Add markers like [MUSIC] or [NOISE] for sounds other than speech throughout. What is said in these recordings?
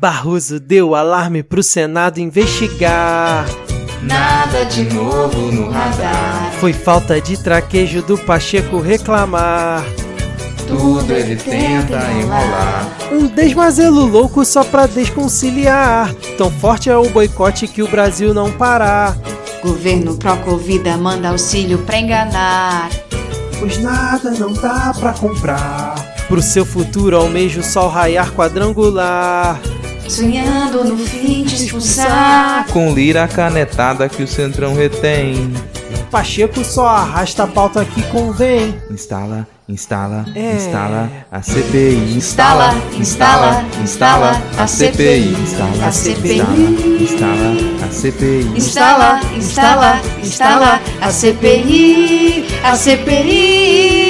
Barroso deu alarme pro Senado investigar. Nada de novo no radar. Foi falta de traquejo do Pacheco reclamar. Tudo ele tenta enrolar. Um desmazelo louco só pra desconciliar. Tão forte é o boicote que o Brasil não parar. Governo pró-Covida manda auxílio pra enganar. Pois nada não dá pra comprar. Pro seu futuro almejo o sol raiar quadrangular. Sonhando no fim de expulsar. Com lira canetada que o Centrão retém. Pacheco só arrasta a pauta que convém. Instala, instala, É. instala a CPI. Instala, instala, instala a CPI. Instala, A CPI. instala, instala a CPI. Instala, instala, instala a CPI. A CPI.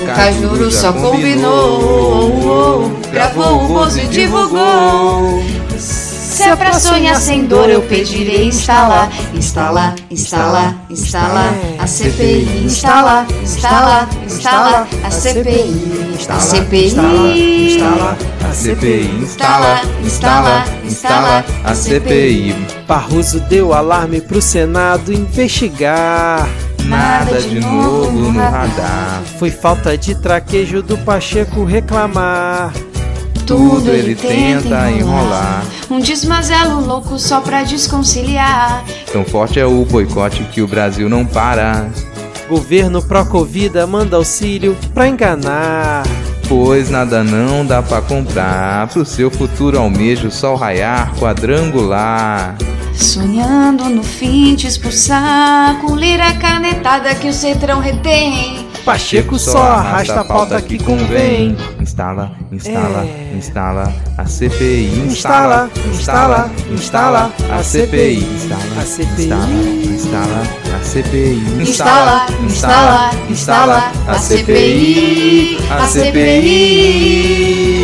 O Cajuru só combinou. Gravou o Bozo e divulgou. Se é pra sonhar sem dor, eu pedirei instalar, instala, instala, instala a CPI, instala, instala, instala a CPI, a CPI, Instala A CPI. Instala, instala, instala a CPI. Barroso deu alarme pro Senado investigar. Nada de novo no radar. Foi falta de traquejo do Pacheco reclamar. Tudo ele tenta enrolar. Um desmazelo louco só pra desconciliar. Tão forte é o boicote que o Brasil não para. Governo pró-Covida manda auxílio pra enganar. Pois nada não dá pra comprar. Pro seu futuro almejo o sol raiar quadrangular. Sonhando no fim de expulsar com lira canetada que o centrão retém. Pacheco só arrasta a pauta que convém. Instala, instala, É. instala a CPI. Instala, instala, instala a CPI. Instala, a CPI. Instala, instala a CPI. Instala, instala, instala a CPI. A CPI.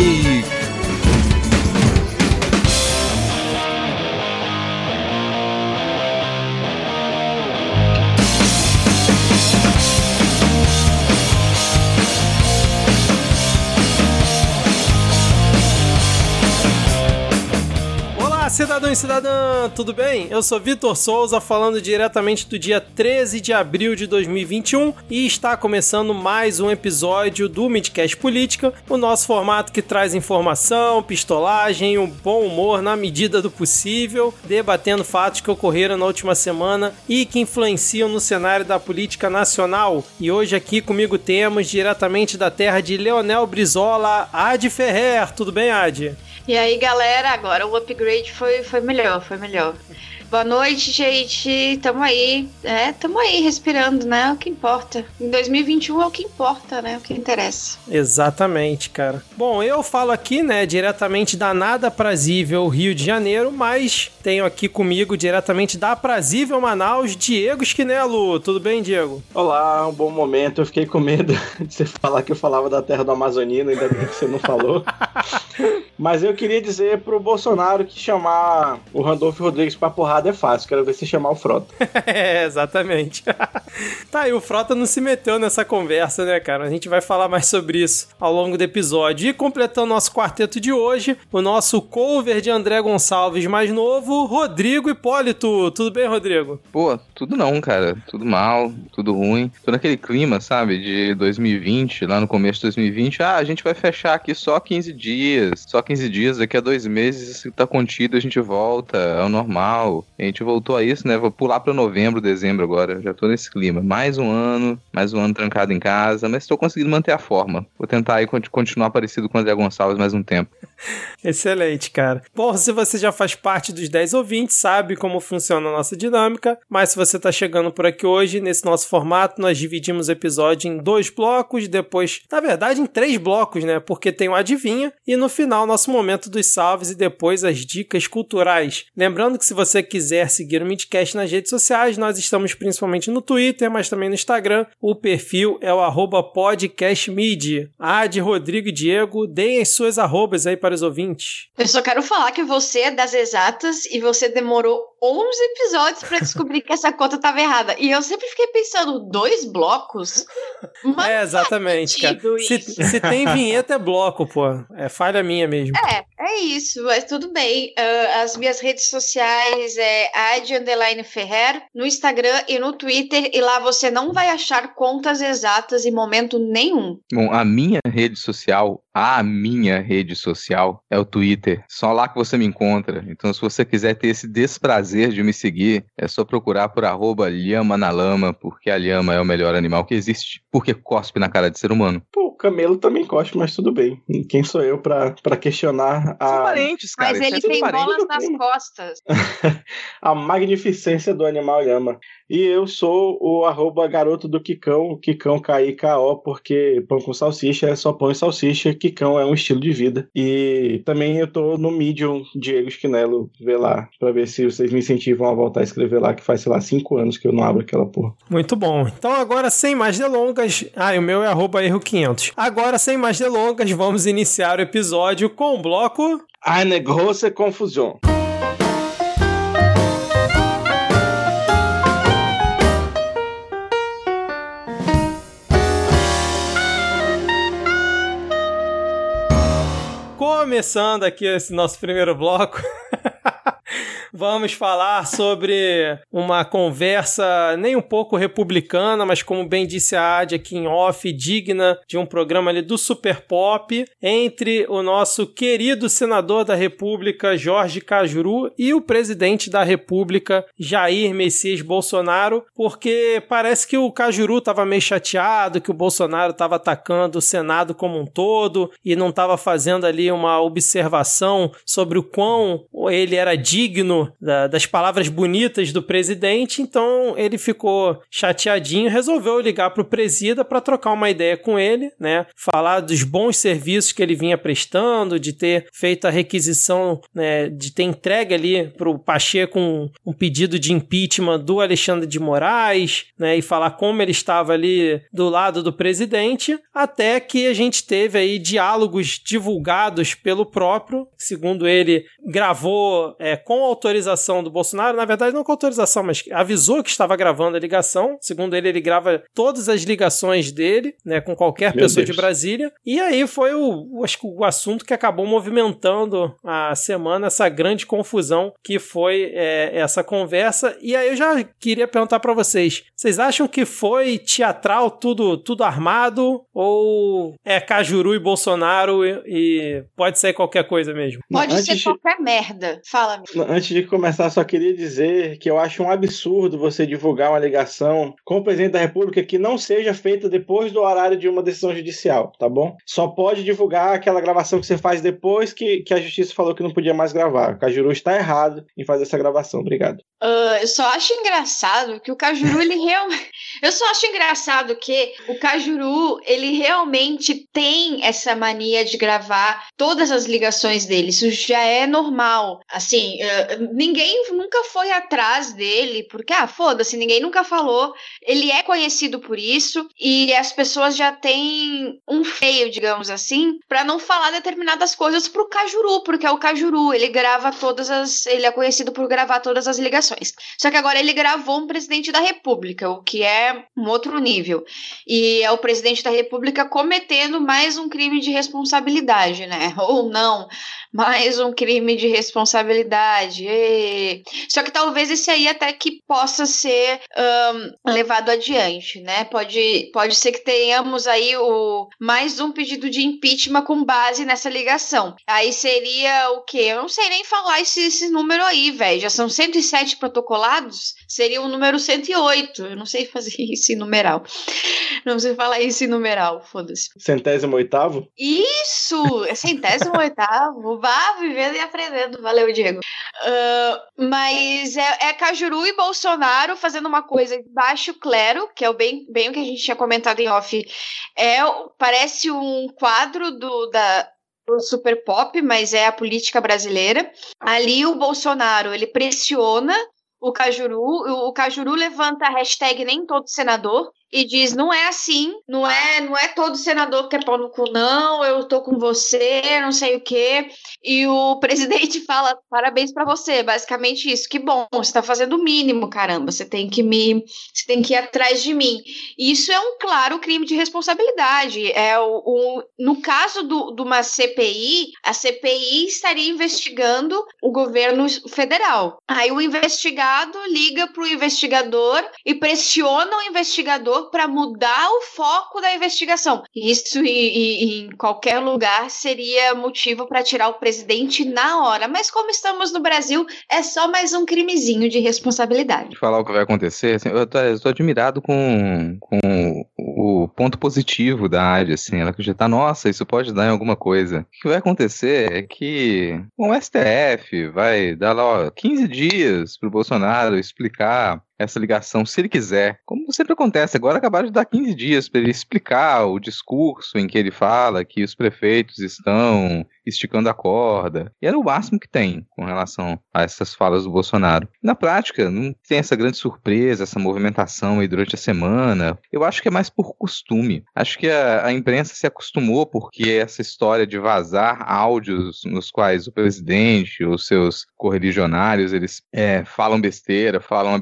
Cidadão e cidadã, tudo bem? Eu sou Vitor Souza, falando diretamente do dia 13 de abril de 2021 e está começando mais um episódio do Midcast Política, o nosso formato que traz informação, pistolagem, um bom humor na medida do possível, debatendo fatos que ocorreram na última semana e que influenciam no cenário da política nacional. E hoje aqui comigo temos diretamente da terra de Leonel Brizola, Ad Ferrer. Tudo bem, Ad? E aí, galera, agora o upgrade foi, foi melhor, foi melhor. Boa noite, gente. Tamo aí. É, tamo aí respirando, né? É o que importa. Em 2021 é o que importa, né? O que interessa. Exatamente, cara. Bom, eu falo aqui, né, diretamente da nada prazível Rio de Janeiro, mas tenho aqui comigo diretamente da prazível Manaus, Diego Esquinelo. Tudo bem, Diego? Olá, um bom momento. Eu fiquei com medo [LAUGHS] de você falar que eu falava da terra do Amazonino, ainda bem que você não falou. [LAUGHS] Mas eu queria dizer pro Bolsonaro que chamar o Randolfo Rodrigues pra porrada é fácil. Quero ver se chamar o Frota. [LAUGHS] é, exatamente. [LAUGHS] tá aí, o Frota não se meteu nessa conversa, né, cara? A gente vai falar mais sobre isso ao longo do episódio. E completando nosso quarteto de hoje, o nosso cover de André Gonçalves mais novo, Rodrigo Hipólito. Tudo bem, Rodrigo? Pô, tudo não, cara. Tudo mal, tudo ruim. Tô naquele clima, sabe, de 2020, lá no começo de 2020. Ah, a gente vai fechar aqui só 15 dias. Só 15 dias, daqui a dois meses, isso tá contido, a gente volta ao normal. A gente voltou a isso, né? Vou pular pra novembro, dezembro agora. Já tô nesse clima. Mais um ano, mais um ano trancado em casa, mas tô conseguindo manter a forma. Vou tentar aí con- continuar parecido com o André Gonçalves mais um tempo. [LAUGHS] Excelente, cara. Bom, se você já faz parte dos 10 ouvintes, sabe como funciona a nossa dinâmica, mas se você tá chegando por aqui hoje, nesse nosso formato, nós dividimos o episódio em dois blocos, depois, na verdade, em três blocos, né? Porque tem o Adivinha e no final, nosso momento dos salves e depois as dicas culturais. Lembrando que se você quiser seguir o Midcast nas redes sociais, nós estamos principalmente no Twitter, mas também no Instagram. O perfil é o podcastmid. Ad, Rodrigo e Diego, deem as suas arrobas aí para os ouvintes. Eu só quero falar que você é das exatas e você demorou 11 episódios pra descobrir que essa conta tava errada. E eu sempre fiquei pensando, dois blocos? [LAUGHS] Mas é, exatamente, cara. Se, se tem [LAUGHS] vinheta, é bloco, pô. É falha minha mesmo. É, É isso, mas tudo bem. Uh, as minhas redes sociais é Ad Underline Ferrer, no Instagram e no Twitter, e lá você não vai achar contas exatas em momento nenhum. Bom, a minha rede social, a minha rede social é o Twitter. Só lá que você me encontra. Então, se você quiser ter esse desprazer de me seguir, é só procurar por arroba lhama na lama, porque a lhama é o melhor animal que existe, porque cospe na cara de ser humano. Pô, o camelo também cospe, mas tudo bem. Quem sou eu pra, pra questionar São a, parentes, cara. Mas ele é tudo tem parente. bolas nas costas. [LAUGHS] a magnificência do animal lhama. E eu sou o arroba garoto do Kikão, Kikão K-I-K-O, porque pão com salsicha é só pão e salsicha, Kikão é um estilo de vida. E também eu tô no Medium, Diego Esquinelo, vê lá, pra ver se vocês me incentivam a voltar a escrever lá, que faz, sei lá, cinco anos que eu não abro aquela porra. Muito bom. Então agora, sem mais delongas... Ah, e o meu é arroba erro 500. Agora, sem mais delongas, vamos iniciar o episódio com o bloco... Eine große Confusion. Começando aqui esse nosso primeiro bloco, [LAUGHS] vamos falar sobre uma conversa nem um pouco republicana, mas como bem disse a Adi aqui em off, digna de um programa ali do Super Pop, entre o nosso querido senador da República, Jorge Cajuru, e o presidente da República, Jair Messias Bolsonaro, porque parece que o Cajuru estava meio chateado, que o Bolsonaro estava atacando o Senado como um todo e não estava fazendo ali uma observação sobre o quão ele era digno da- das palavras bonitas do presidente, então ele ficou chateadinho, resolveu ligar pro presida para trocar uma ideia com ele, né? Falar dos bons serviços que ele vinha prestando, de ter feito a requisição, né, de ter entregue ali pro Pacheco um, um pedido de impeachment do Alexandre de Moraes, né, e falar como ele estava ali do lado do presidente, até que a gente teve aí diálogos divulgados pelo próprio, segundo ele, gravou é, com autorização do Bolsonaro, na verdade não com autorização, mas avisou que estava gravando a ligação, segundo ele, ele grava todas as ligações dele, né, com qualquer Meu pessoa Deus. de Brasília, e aí foi o, o- acho que o assunto que acabou movimentando a semana, essa grande confusão que foi é, essa conversa, e aí eu já queria perguntar para vocês, vocês acham que foi teatral, tudo, tudo armado, ou é Cajuru e Bolsonaro e, e pode ser qualquer coisa mesmo? Pode Antes ser de- qualquer merda. Fala, amigo. Antes de começar, só queria dizer que eu acho um absurdo você divulgar uma ligação com o presidente da República que não seja feita depois do horário de uma decisão judicial, tá bom? Só pode divulgar aquela gravação que você faz depois que, que a justiça falou que não podia mais gravar. O Cajuru está errado em fazer essa gravação. Obrigado. Ah, eu só acho engraçado que o Cajuru, ele realmente. [LAUGHS] Eu só acho engraçado que o Cajuru, ele realmente tem essa mania de gravar todas as ligações dele. Isso já é normal. Assim, ah, ninguém nunca foi atrás dele, porque, ah, foda-se, ninguém nunca falou. Ele é conhecido por isso e as pessoas já têm um feio, digamos assim, pra não falar determinadas coisas pro Cajuru, porque é o Cajuru, ele grava todas as. Ele é conhecido por gravar todas as ligações. Só que agora ele gravou um presidente da República, o que é um outro nível. E é o presidente da República cometendo mais um crime de responsabilidade, né? [LAUGHS] Ou não, mais um crime de responsabilidade. Ê. Só que talvez esse aí até que possa ser ahn, levado adiante, né? Pode, pode ser que tenhamos aí o mais um pedido de impeachment com base nessa ligação. Aí seria o quê? Eu não sei nem falar esse, esse número aí, velho. Já são 107 protocolados? Seria o número 108. Eu não sei fazer [LAUGHS] isso em numeral. Não sei falar isso em numeral, foda-se. Centésimo oitavo? Isso! É centésimo oitavo. Vá vivendo e aprendendo. Valeu, Diego. Ah, mas é, é Cajuru e Bolsonaro fazendo uma coisa de baixo clero, que é o bem, bem o que a gente tinha comentado em off. É, parece um quadro do, da, Super Pop, mas é a política brasileira. Ali o Bolsonaro, ele pressiona o Cajuru, o, o Cajuru levanta a hashtag nem todo senador, e diz: não é assim, não é, não é todo senador que é pau no cu, não, eu tô com você, não sei o quê. E o [LAUGHS] presidente fala: parabéns para você, basicamente isso. Que bom, você tá fazendo o mínimo, caramba. Você tem que me. Você tem que ir atrás de mim. Isso é um claro crime de responsabilidade. É o, o no caso do, de uma CPI, a CPI estaria investigando o governo federal. Aí o investigado liga para o investigador e pressiona o investigador para mudar o foco da investigação. Isso e, e, em qualquer lugar seria motivo para tirar o presidente na hora. Mas como estamos no Brasil, é só mais um crimezinho de responsabilidade. Falar o que vai acontecer, assim, eu, tô admirado com, com o ponto positivo da área, assim, ela acreditar, nossa, isso pode dar em alguma coisa. O que vai acontecer é que o STF vai dar lá ó, 15 dias pro Bolsonaro explicar essa ligação, se ele quiser. Como sempre acontece, agora acabaram de dar 15 dias para ele explicar o discurso em que ele fala que os prefeitos estão esticando a corda. E era o máximo que tem com relação a essas falas do Bolsonaro. Na prática, não tem essa grande surpresa, essa movimentação aí durante a semana. Eu acho que é mais por costume. Acho que a, a imprensa se acostumou porque essa história de vazar áudios nos quais o presidente, os seus correligionários, eles é, falam besteira, falam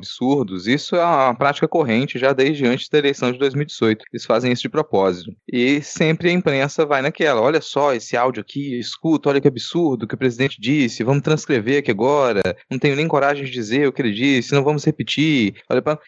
isso é uma prática corrente já desde antes da eleição de 2018. Eles fazem isso de propósito. E sempre a imprensa vai naquela, olha só esse áudio aqui, escuta, olha que absurdo que o presidente disse, vamos transcrever aqui agora, não tenho nem coragem de dizer o que ele disse, não vamos repetir.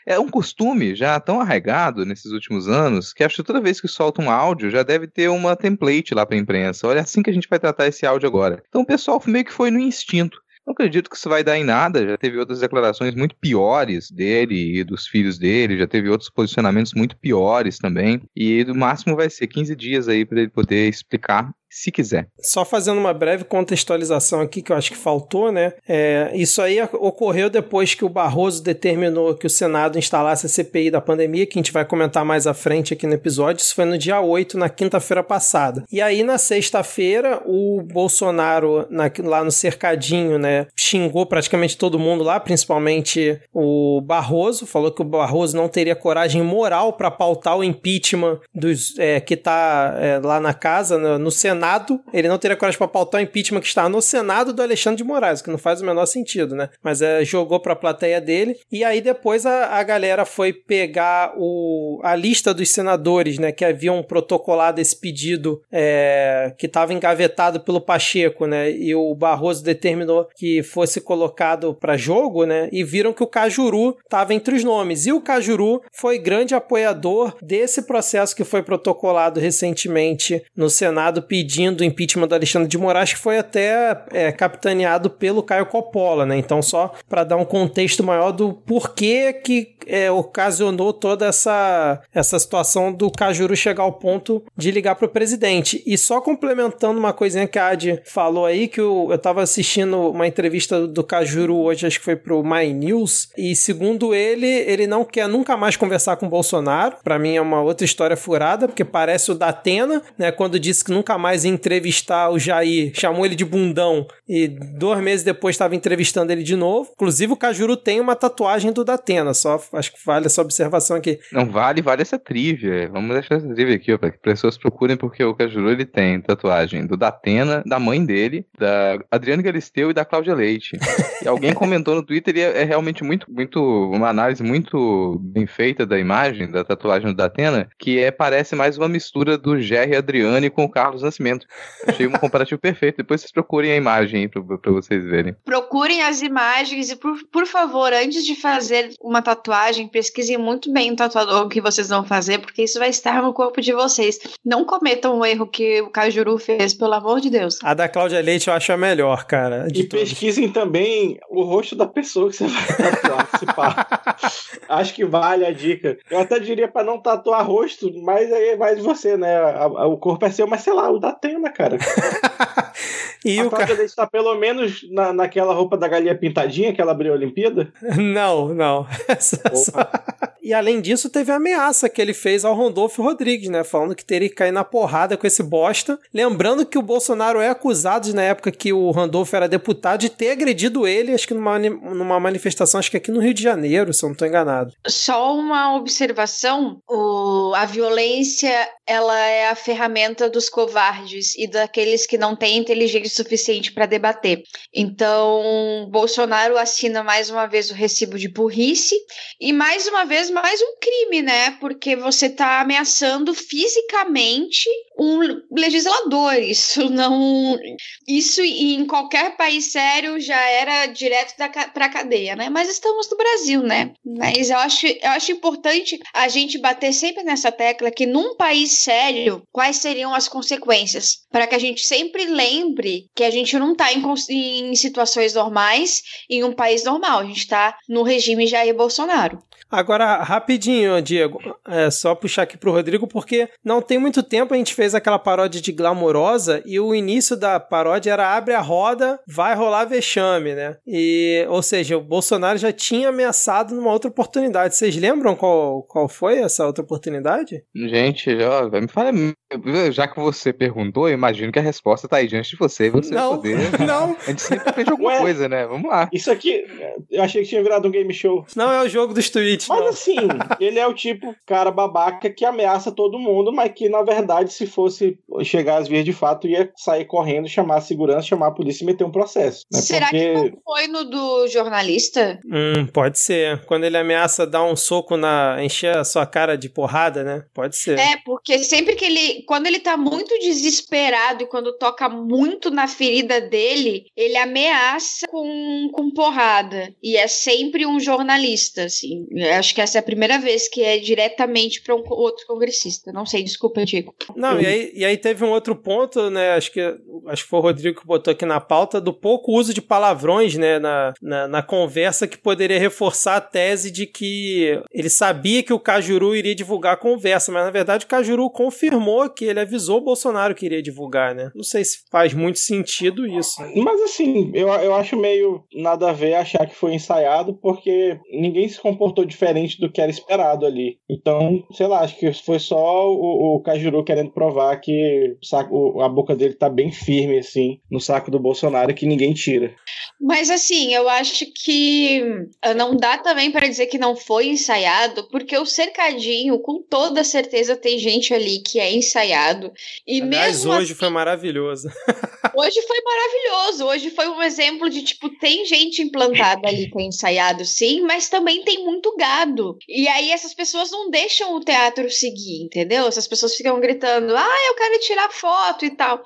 É um costume já tão arraigado nesses últimos anos que acho que toda vez que solta um áudio já deve ter uma template lá para a imprensa. Olha, é assim que a gente vai tratar esse áudio agora. Então o pessoal meio que foi no instinto. Não acredito que isso vai dar em nada. Já teve outras declarações muito piores dele e dos filhos dele. Já teve outros posicionamentos muito piores também. E no máximo vai ser 15 dias aí para ele poder explicar se quiser. Só fazendo uma breve contextualização aqui, que eu acho que faltou, né? É, isso aí ocorreu depois que o Barroso determinou que o Senado instalasse a CPI da pandemia, que a gente vai comentar mais à frente aqui no episódio. Isso foi no dia 8, na quinta-feira passada. E aí, na sexta-feira, o Bolsonaro, na, lá no cercadinho, né, xingou praticamente todo mundo lá, principalmente o Barroso, falou que o Barroso não teria coragem moral para pautar o impeachment dos, é, que está é, lá na casa, no, no Senado Senado, ele não teria coragem para pautar o impeachment que está no Senado do Alexandre de Moraes, que não faz o menor sentido, né? Mas é, jogou para a plateia dele. E aí depois a, a galera foi pegar o, a lista dos senadores, né? Que haviam protocolado esse pedido é, que estava engavetado pelo Pacheco, né? E o Barroso determinou que fosse colocado para jogo, né? E viram que o Cajuru estava entre os nomes. E o Cajuru foi grande apoiador desse processo que foi protocolado recentemente no Senado pedindo pedindo o impeachment do Alexandre de Moraes, que foi até é, capitaneado pelo Caio Coppola, né? Então, só para dar um contexto maior do porquê que é, ocasionou toda essa, essa situação do Cajuru chegar ao ponto de ligar para o presidente. E só complementando uma coisinha que a Adi falou aí, que eu, eu tava assistindo uma entrevista do Cajuru hoje, acho que foi pro My News, e segundo ele, ele não quer nunca mais conversar com o Bolsonaro. Para mim é uma outra história furada, porque parece o da Atena, né? Quando disse que nunca mais ia entrevistar o Jair, chamou ele de bundão, e dois meses depois estava entrevistando ele de novo. Inclusive, o Cajuru tem uma tatuagem do Datena, só acho que vale essa observação aqui. Não vale, vale essa trivia. Vamos deixar essa trivia aqui, para que pessoas procurem, porque o Cajuru ele tem tatuagem do Datena, da mãe dele, da Adriana Galisteu e da Cláudia Leite. [LAUGHS] e alguém comentou no Twitter e é, é, realmente muito, muito, uma análise muito bem feita da imagem, da tatuagem do Datena, que é, parece mais uma mistura do Jerry Adriane com o Carlos Nascimento. Achei um comparativo perfeito. Depois vocês procurem a imagem aí pra, pra vocês verem. Procurem as imagens e, por, por favor, antes de fazer uma tatuagem, pesquisem muito bem o tatuador que vocês vão fazer, porque isso vai estar no corpo de vocês. Não cometam o erro que o Cajuru fez, pelo amor de Deus. A da Cláudia Leite eu acho a melhor, cara. E todos. pesquisem também o rosto da pessoa que você vai tatuar. [LAUGHS] acho que vale a dica. Eu até diria para não tatuar rosto, mas aí é mais você, né? o corpo é seu, mas sei lá, o da Atena, cara. [LAUGHS] e a o cara. Leite tá pelo menos na, naquela roupa da galinha pintadinha que ela abriu a Olimpíada. [LAUGHS] Não, não. [LAUGHS] Essa só- E além disso, teve a ameaça que ele fez ao Randolfo Rodrigues, né? Falando que teria que cair na porrada com esse bosta. Lembrando que o Bolsonaro é acusado, na época que o Randolfo era deputado, de ter agredido ele, acho que numa, numa manifestação, acho que aqui no Rio de Janeiro, se eu não tô enganado. Só uma observação: o, a violência ela é a ferramenta dos covardes e daqueles que não têm inteligência suficiente para debater. Então, Bolsonaro assina mais uma vez o recibo de burrice e mais uma vez mais um crime, né? Porque você está ameaçando fisicamente um legislador. Isso não, isso em qualquer país sério já era direto para a cadeia, né? Mas estamos no Brasil, né? Mas eu acho, eu acho importante a gente bater sempre nessa tecla que num país sério, quais seriam as consequências? Para que a gente sempre lembre que a gente não está em, em situações normais em um país normal. A gente está no regime Jair Bolsonaro. Agora, rapidinho, Diego, é só puxar aqui pro Rodrigo, porque não tem muito tempo a gente fez aquela paródia de Glamourosa e o início da paródia era abre a roda, vai rolar vexame, né? E, ou seja, o Bolsonaro já tinha ameaçado numa outra oportunidade. Vocês lembram qual, qual foi essa outra oportunidade? Gente, ó, me fala. Já que você perguntou, eu imagino que a resposta tá aí diante de você. e Você Não, poder. [LAUGHS] não. A gente sempre aprende alguma Ué. coisa, né? Vamos lá. Isso aqui, eu achei que tinha virado um game show. Não é o jogo dos tweets, Mas não. assim, ele é o tipo cara babaca que ameaça todo mundo, mas que na verdade, se fosse chegar às vias de fato, ia sair correndo, chamar a segurança, chamar a polícia e meter um processo. né? Será Porque que não foi no do jornalista? Hum, pode ser. Quando ele ameaça dar um soco na. encher a sua cara de porrada, né? Pode ser. É, porque sempre que ele. Quando ele tá muito desesperado e quando toca muito na ferida dele, ele ameaça com, com porrada. E é sempre um jornalista, assim. Eu acho que essa é a primeira vez que é diretamente para um outro congressista. Não sei, desculpa, Diego. Não, e aí, e aí teve um outro ponto, né? Acho que, acho que foi o Rodrigo que botou aqui na pauta, do pouco uso de palavrões, né? Na, na, na conversa que poderia reforçar a tese de que ele sabia que o Cajuru iria divulgar a conversa, mas na verdade o Cajuru confirmou que ele avisou o Bolsonaro que iria divulgar, né? Não sei se faz muito sentido isso. Mas assim, eu, eu acho meio nada a ver achar que foi ensaiado, porque ninguém se comportou diferente do que era esperado ali. Então, sei lá, acho que foi só o, o Cajuru querendo provar que o saco- a boca dele tá bem firme, assim, no saco do Bolsonaro, que ninguém tira. Mas assim, eu acho que eh, não dá também para dizer que não foi ensaiado, porque o cercadinho, com toda certeza, tem gente ali que é ensaiado. E Aliás, mesmo hoje foi maravilhoso. [LAUGHS] Hoje foi maravilhoso. Hoje foi um exemplo de tipo, tem gente implantada ali que é ensaiado, sim, mas também tem muito E aí essas pessoas não deixam o teatro seguir, entendeu? Essas pessoas ficam gritando, ah, eu quero tirar foto e tal.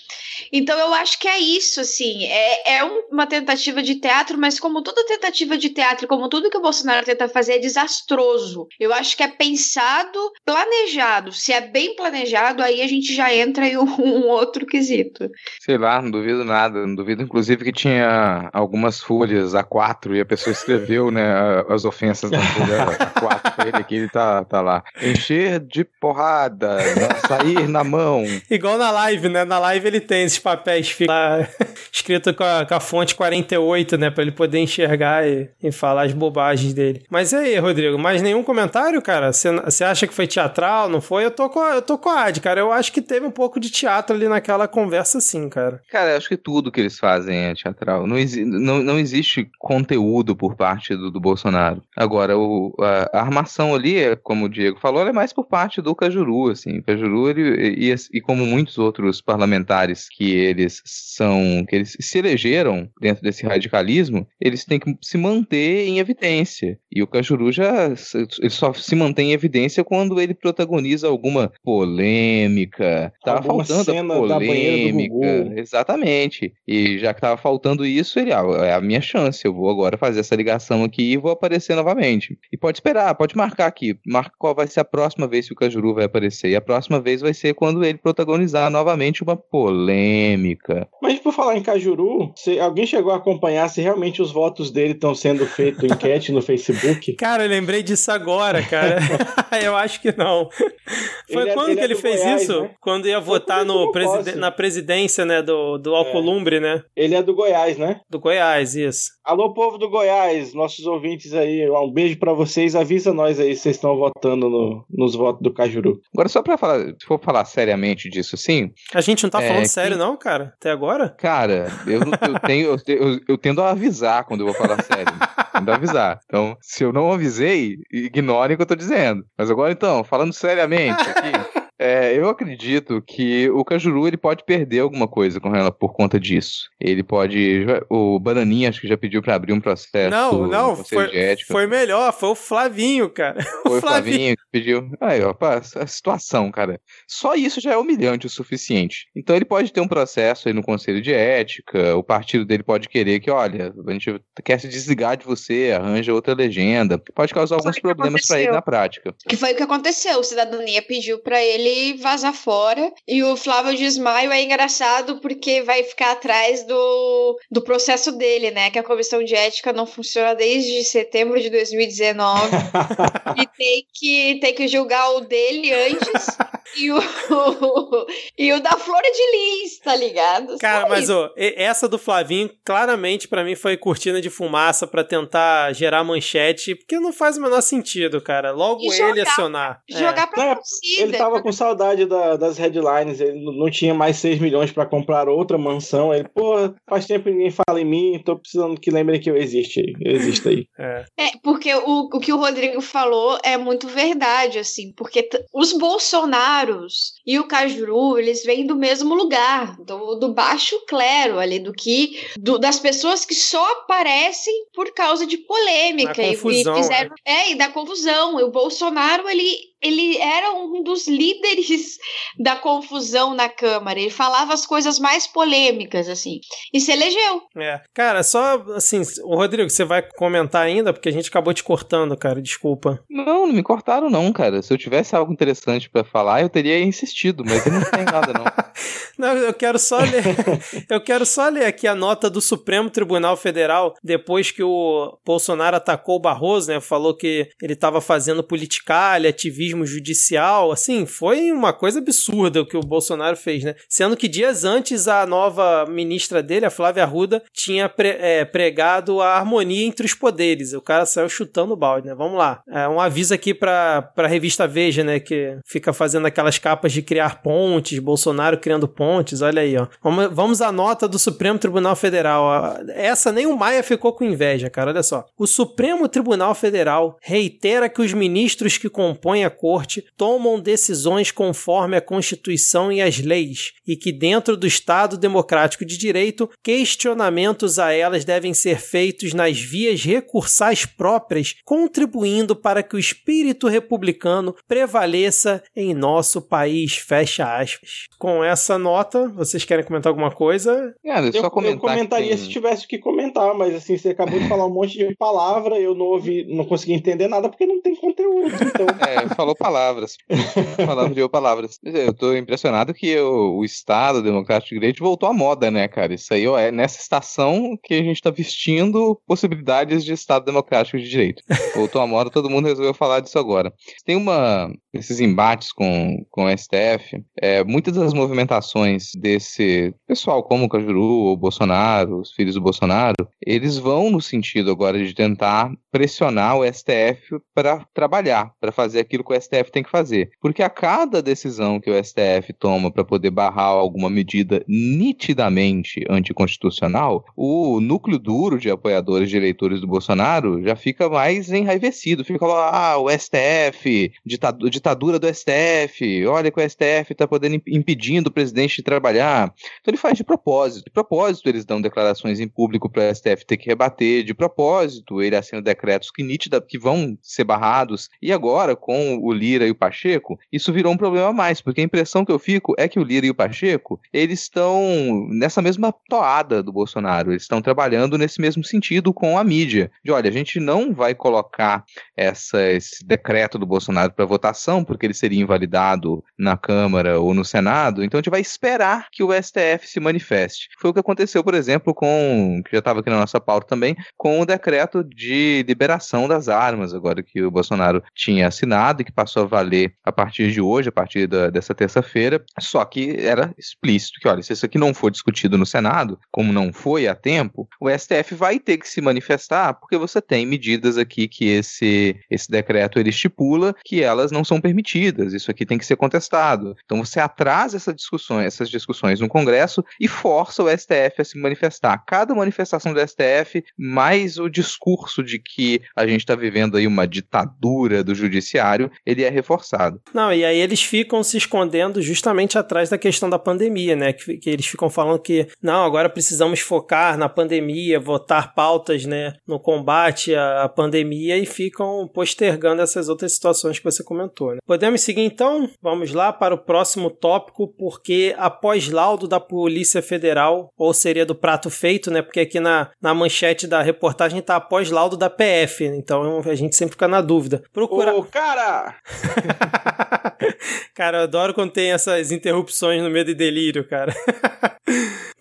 Então eu acho que é isso, assim. É, é um- uma tentativa de teatro, mas como toda tentativa de teatro, como tudo que o Bolsonaro tenta fazer, é desastroso. Eu acho que é pensado, planejado. Se é bem planejado, aí a gente já entra em um, [LAUGHS] um outro quesito. Sei lá, não duvido nada. Não duvido, inclusive, que tinha algumas folhas A4 e a pessoa escreveu, né, a- as ofensas na folha [LAUGHS] A4 pra ele aqui, ele tá, tá lá. Encher de porrada, né, sair na mão. Igual na live, né? Na live ele tem esses papéis fica lá, escrito com a, com a fonte 48, né? Pra ele poder enxergar e, e falar as bobagens dele. Mas e aí, Rodrigo? Mais nenhum comentário, cara? Você acha que foi teatral? Não foi? Eu tô, com a, eu tô com a Ad, cara. Eu acho que teve um pouco de teatro ali naquela conversa, sim, cara. Cara, eu acho que tudo que eles fazem é teatral. Não, exi- não, não existe conteúdo por parte do, do Bolsonaro. Agora, o, a, a armação ali, é, como o Diego falou, é mais por parte do Cajuru, assim. O Cajuru, ele, e, e como muitos outros parlamentares que eles são, que eles se elegeram dentro desse radicalismo, eles têm que se manter em evidência. E o Cajuru já, ele só se mantém em evidência quando ele protagoniza alguma polêmica. Tava Alguma faltando a polêmica. Exatamente. E já que tava faltando isso, ele, ah, é a minha chance. Eu vou agora fazer essa ligação aqui e vou aparecer novamente. E pode esperar, pode marcar aqui. Marca qual vai ser a próxima vez que o Cajuru vai aparecer. E a próxima vez vai ser quando ele protagonizar novamente uma polêmica. Mas por falar em Cajuru, se alguém chegou a acompanhar se realmente os votos dele estão sendo feitos enquete no Facebook? [LAUGHS] Cara, eu lembrei disso agora, cara. [LAUGHS] eu acho que não. Foi Ele é- quando ele que é ele do fez Goiás, isso? né? Quando ia votar quando no preside- na presidência, né, do, do Alcolumbre, né? Ele é do Goiás, né? Do Goiás, isso. Alô, povo do Goiás, nossos ouvintes aí, um beijo pra vocês. Avisa nós aí se vocês estão votando no- nos votos do Cajuru. Agora, só pra falar, se for falar seriamente disso, sim, A gente não tá É, falando que- sério, não, cara? Até agora? cara, eu, não- eu [LAUGHS] tenho, eu, eu, eu tendo a avisar quando eu vou falar sério. Tendo a avisar. Então, se eu não avisei, ignorem o que eu tô dizendo. Mas agora, então, falando seriamente aqui. É, eu acredito que o Cajuru ele pode perder alguma coisa com ela por conta disso. Ele pode. O Bananinha acho que já pediu pra abrir um processo. Não, não, foi, foi melhor, foi o Flavinho, cara. [LAUGHS] Foi o Flavinho. Flavinho pediu. Aí, ó, pá, a situação, cara. Só isso já é humilhante o suficiente. Então ele pode ter um processo aí no Conselho de Ética, o partido dele pode querer que, olha, a gente quer se desligar de você, arranja outra legenda. Pode causar alguns problemas pra ele na prática. Que foi o que aconteceu. O Cidadania pediu pra ele vazar fora. E o Flávio Desmaio é engraçado porque vai ficar atrás do, do processo dele, né? Que a comissão de ética não funciona desde setembro de 2019. [LAUGHS] e tem que, tem que julgar o dele antes. [LAUGHS] e, o, e o da Flora de Lis, tá ligado? Cara, Só mas isso. e- essa do Flavinho, claramente pra mim foi cortina de fumaça pra tentar gerar manchete, porque não faz o menor sentido, cara. Logo E ele jogar- acionar. É. Jogar pra É, torcida. Ele tava com saudade da- das headlines, ele não tinha mais 6 milhões pra comprar outra mansão. Ele, pô, faz tempo que ninguém fala em mim, tô precisando que lembrem que eu existo aí. Eu existo aí. É. É, porque o, o que o Rodrigo falou é muito verdade, assim, porque os Bolsonaros e o Cajuru, eles vêm do mesmo lugar, do, do baixo clero ali, do que do- das pessoas que só aparecem por causa de polêmica e- confusão, e fizeram, é, e da confusão. E o Bolsonaro, ele ele era um dos líderes [LAUGHS] da confusão na Câmara. Ele falava as coisas mais polêmicas, assim. E se elegeu. É. Cara, só assim, o Rodrigo, você vai comentar ainda, porque a gente acabou te cortando, cara, desculpa. Não, não me cortaram, não, cara. Se eu tivesse algo interessante pra falar, eu teria insistido, mas eu não tenho nada, não. [LAUGHS] [LAUGHS] Não, eu quero só ler. [LAUGHS] eu quero só ler aqui a nota do Supremo Tribunal Federal depois que o Bolsonaro atacou o Barroso, né? Falou que ele estava fazendo politicalha, ativismo judicial, assim, foi uma coisa absurda o que o Bolsonaro fez, né? Sendo que dias antes a nova ministra dele, a Flávia Arruda, tinha pre- é, pregado a harmonia entre os poderes. O cara saiu chutando o balde, né? Vamos lá. É um aviso aqui pra, pra revista Veja, né? Que fica fazendo aquelas capas de criar pontes, Bolsonaro criando pontes, olha aí, ó. Vamos, vamos à nota do Supremo Tribunal Federal. Essa nem o Maia ficou com inveja, cara, olha só. O Supremo Tribunal Federal reitera que os ministros que compõem a corte tomam decisões conforme a Constituição e as leis, e que dentro do Estado democrático de direito, questionamentos a elas devem ser feitos nas vias recursais próprias, contribuindo para que o espírito republicano prevaleça em nosso país. Fecha aspas. Com essa nota, vocês querem comentar alguma coisa? Cara, Eu, só comentar eu comentaria que se tem- tivesse o que comentar, mas assim, você acabou de falar um monte de palavra, eu não ouvi, não consegui entender nada porque não tem conteúdo. Então, [LAUGHS] É, falou palavras. Palavreou palavras. Eu tô impressionado que o, o Estado Democrático de Direito voltou à moda, né, cara? Isso aí ó, é nessa estação que a gente tá vestindo possibilidades de Estado Democrático de Direito. Voltou à moda, todo mundo resolveu falar disso agora. Tem uma. Esses embates com, com o STF, é, muitas das movimentações desse pessoal, como o Cajuru, o Bolsonaro, os filhos do Bolsonaro, eles vão no sentido agora de tentar pressionar o STF para trabalhar, para fazer aquilo que o STF tem que fazer. Porque a cada decisão que o STF toma para poder barrar alguma medida nitidamente anticonstitucional, o núcleo duro de apoiadores de eleitores do Bolsonaro já fica mais enraivecido, fica lá, ah, o STF, ditadu- ditadura do STF, olha que o STF está podendo imp- impedindo o presidente de trabalhar. Então ele faz de propósito. De propósito, eles dão declarações em público para o STF ter que rebater. De propósito, ele assina decretos que nítida que vão ser barrados. E agora, com o Lira e o Pacheco, isso virou um problema a mais, porque a impressão que eu fico é que o Lira e o Pacheco, eles estão nessa mesma toada do Bolsonaro. Eles estão trabalhando nesse mesmo sentido com a mídia. De olha, a gente não vai colocar essa, esse decreto do Bolsonaro para votação, porque ele seria invalidado na Câmara ou no Senado. Então gente vai esperar que o STF se manifeste. Foi o que aconteceu, por exemplo, com, que já estava aqui na nossa pauta também, com o decreto de liberação das armas, agora que o Bolsonaro tinha assinado e que passou a valer a partir de hoje, a partir da, dessa terça-feira, só que era explícito que, olha, se isso aqui não for discutido no Senado, como não foi a tempo, o STF vai ter que se manifestar, porque você tem medidas aqui que esse, esse decreto ele estipula que elas não são permitidas, isso aqui tem que ser contestado. Então você atrasa essa discussão, essas discussões no Congresso e força o STF a se manifestar. Cada manifestação do STF, mais o discurso de que a gente está vivendo aí uma ditadura do judiciário, ele é reforçado. Não, e aí eles ficam se escondendo justamente atrás da questão da pandemia, né? Que, que eles ficam falando que, não, agora precisamos focar na pandemia, votar pautas, né, no combate à, à pandemia e ficam postergando essas outras situações que você comentou. Né? Podemos seguir então? Vamos lá para o próximo tópico, porque após laudo da Polícia Federal, ou seria do prato feito, né? Porque aqui na, na manchete da reportagem está após laudo da PF, então a gente sempre fica na dúvida. Procura... Ô, cara! [LAUGHS] cara, eu adoro quando tem essas interrupções no meio de delírio, cara. [LAUGHS]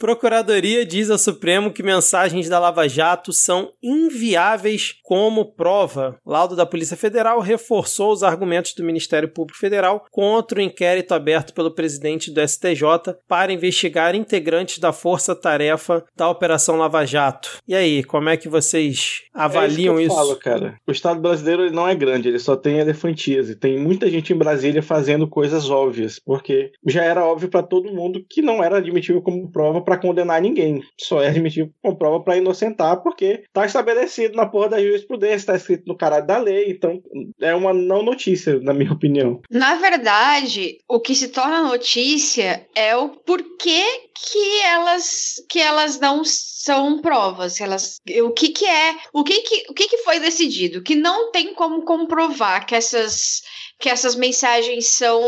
Procuradoria diz ao Supremo que mensagens da Lava Jato são inviáveis como prova. Laudo da Polícia Federal reforçou os argumentos do Ministério Público Federal contra o inquérito aberto pelo presidente do STJ para investigar integrantes da força-tarefa da Operação Lava Jato. E aí, como é que vocês avaliam é isso? Que eu isso? falo, cara. O Estado brasileiro ele não é grande, ele só tem elefantias e tem muita gente em Brasília fazendo coisas óbvias, porque já era óbvio para todo mundo que não era admitível como prova para condenar ninguém. Só é admitido como prova para inocentar, porque tá estabelecido na porra da jurisprudência, tá escrito no caralho da lei, então é uma não notícia, na minha opinião. Na verdade, o que se torna notícia é o porquê que elas que elas não são provas, elas o que que é, o que que o que que foi decidido, que não tem como comprovar que essas que essas mensagens são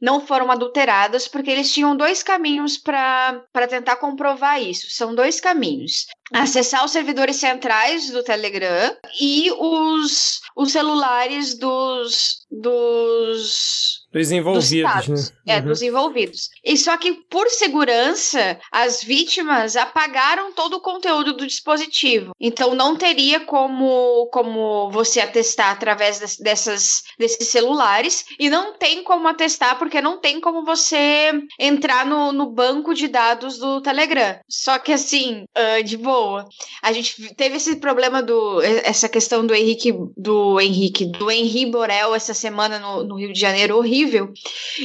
não foram adulteradas, porque eles tinham dois caminhos para tentar comprovar isso. São dois caminhos. Acessar os servidores centrais do Telegram e os, os celulares dos, dos dos envolvidos, dos né? É, Uhum. dos envolvidos. E só que, por segurança, as vítimas apagaram todo o conteúdo do dispositivo. Então, não teria como, como você atestar através des- dessas, desses celulares. E não tem como atestar, porque não tem como você entrar no, no banco de dados do Telegram. Só que, assim, ah, de boa. A gente teve esse problema do. Essa questão do Henrique. Do Henrique. Do Henri Borel essa semana no, no Rio de Janeiro, horrível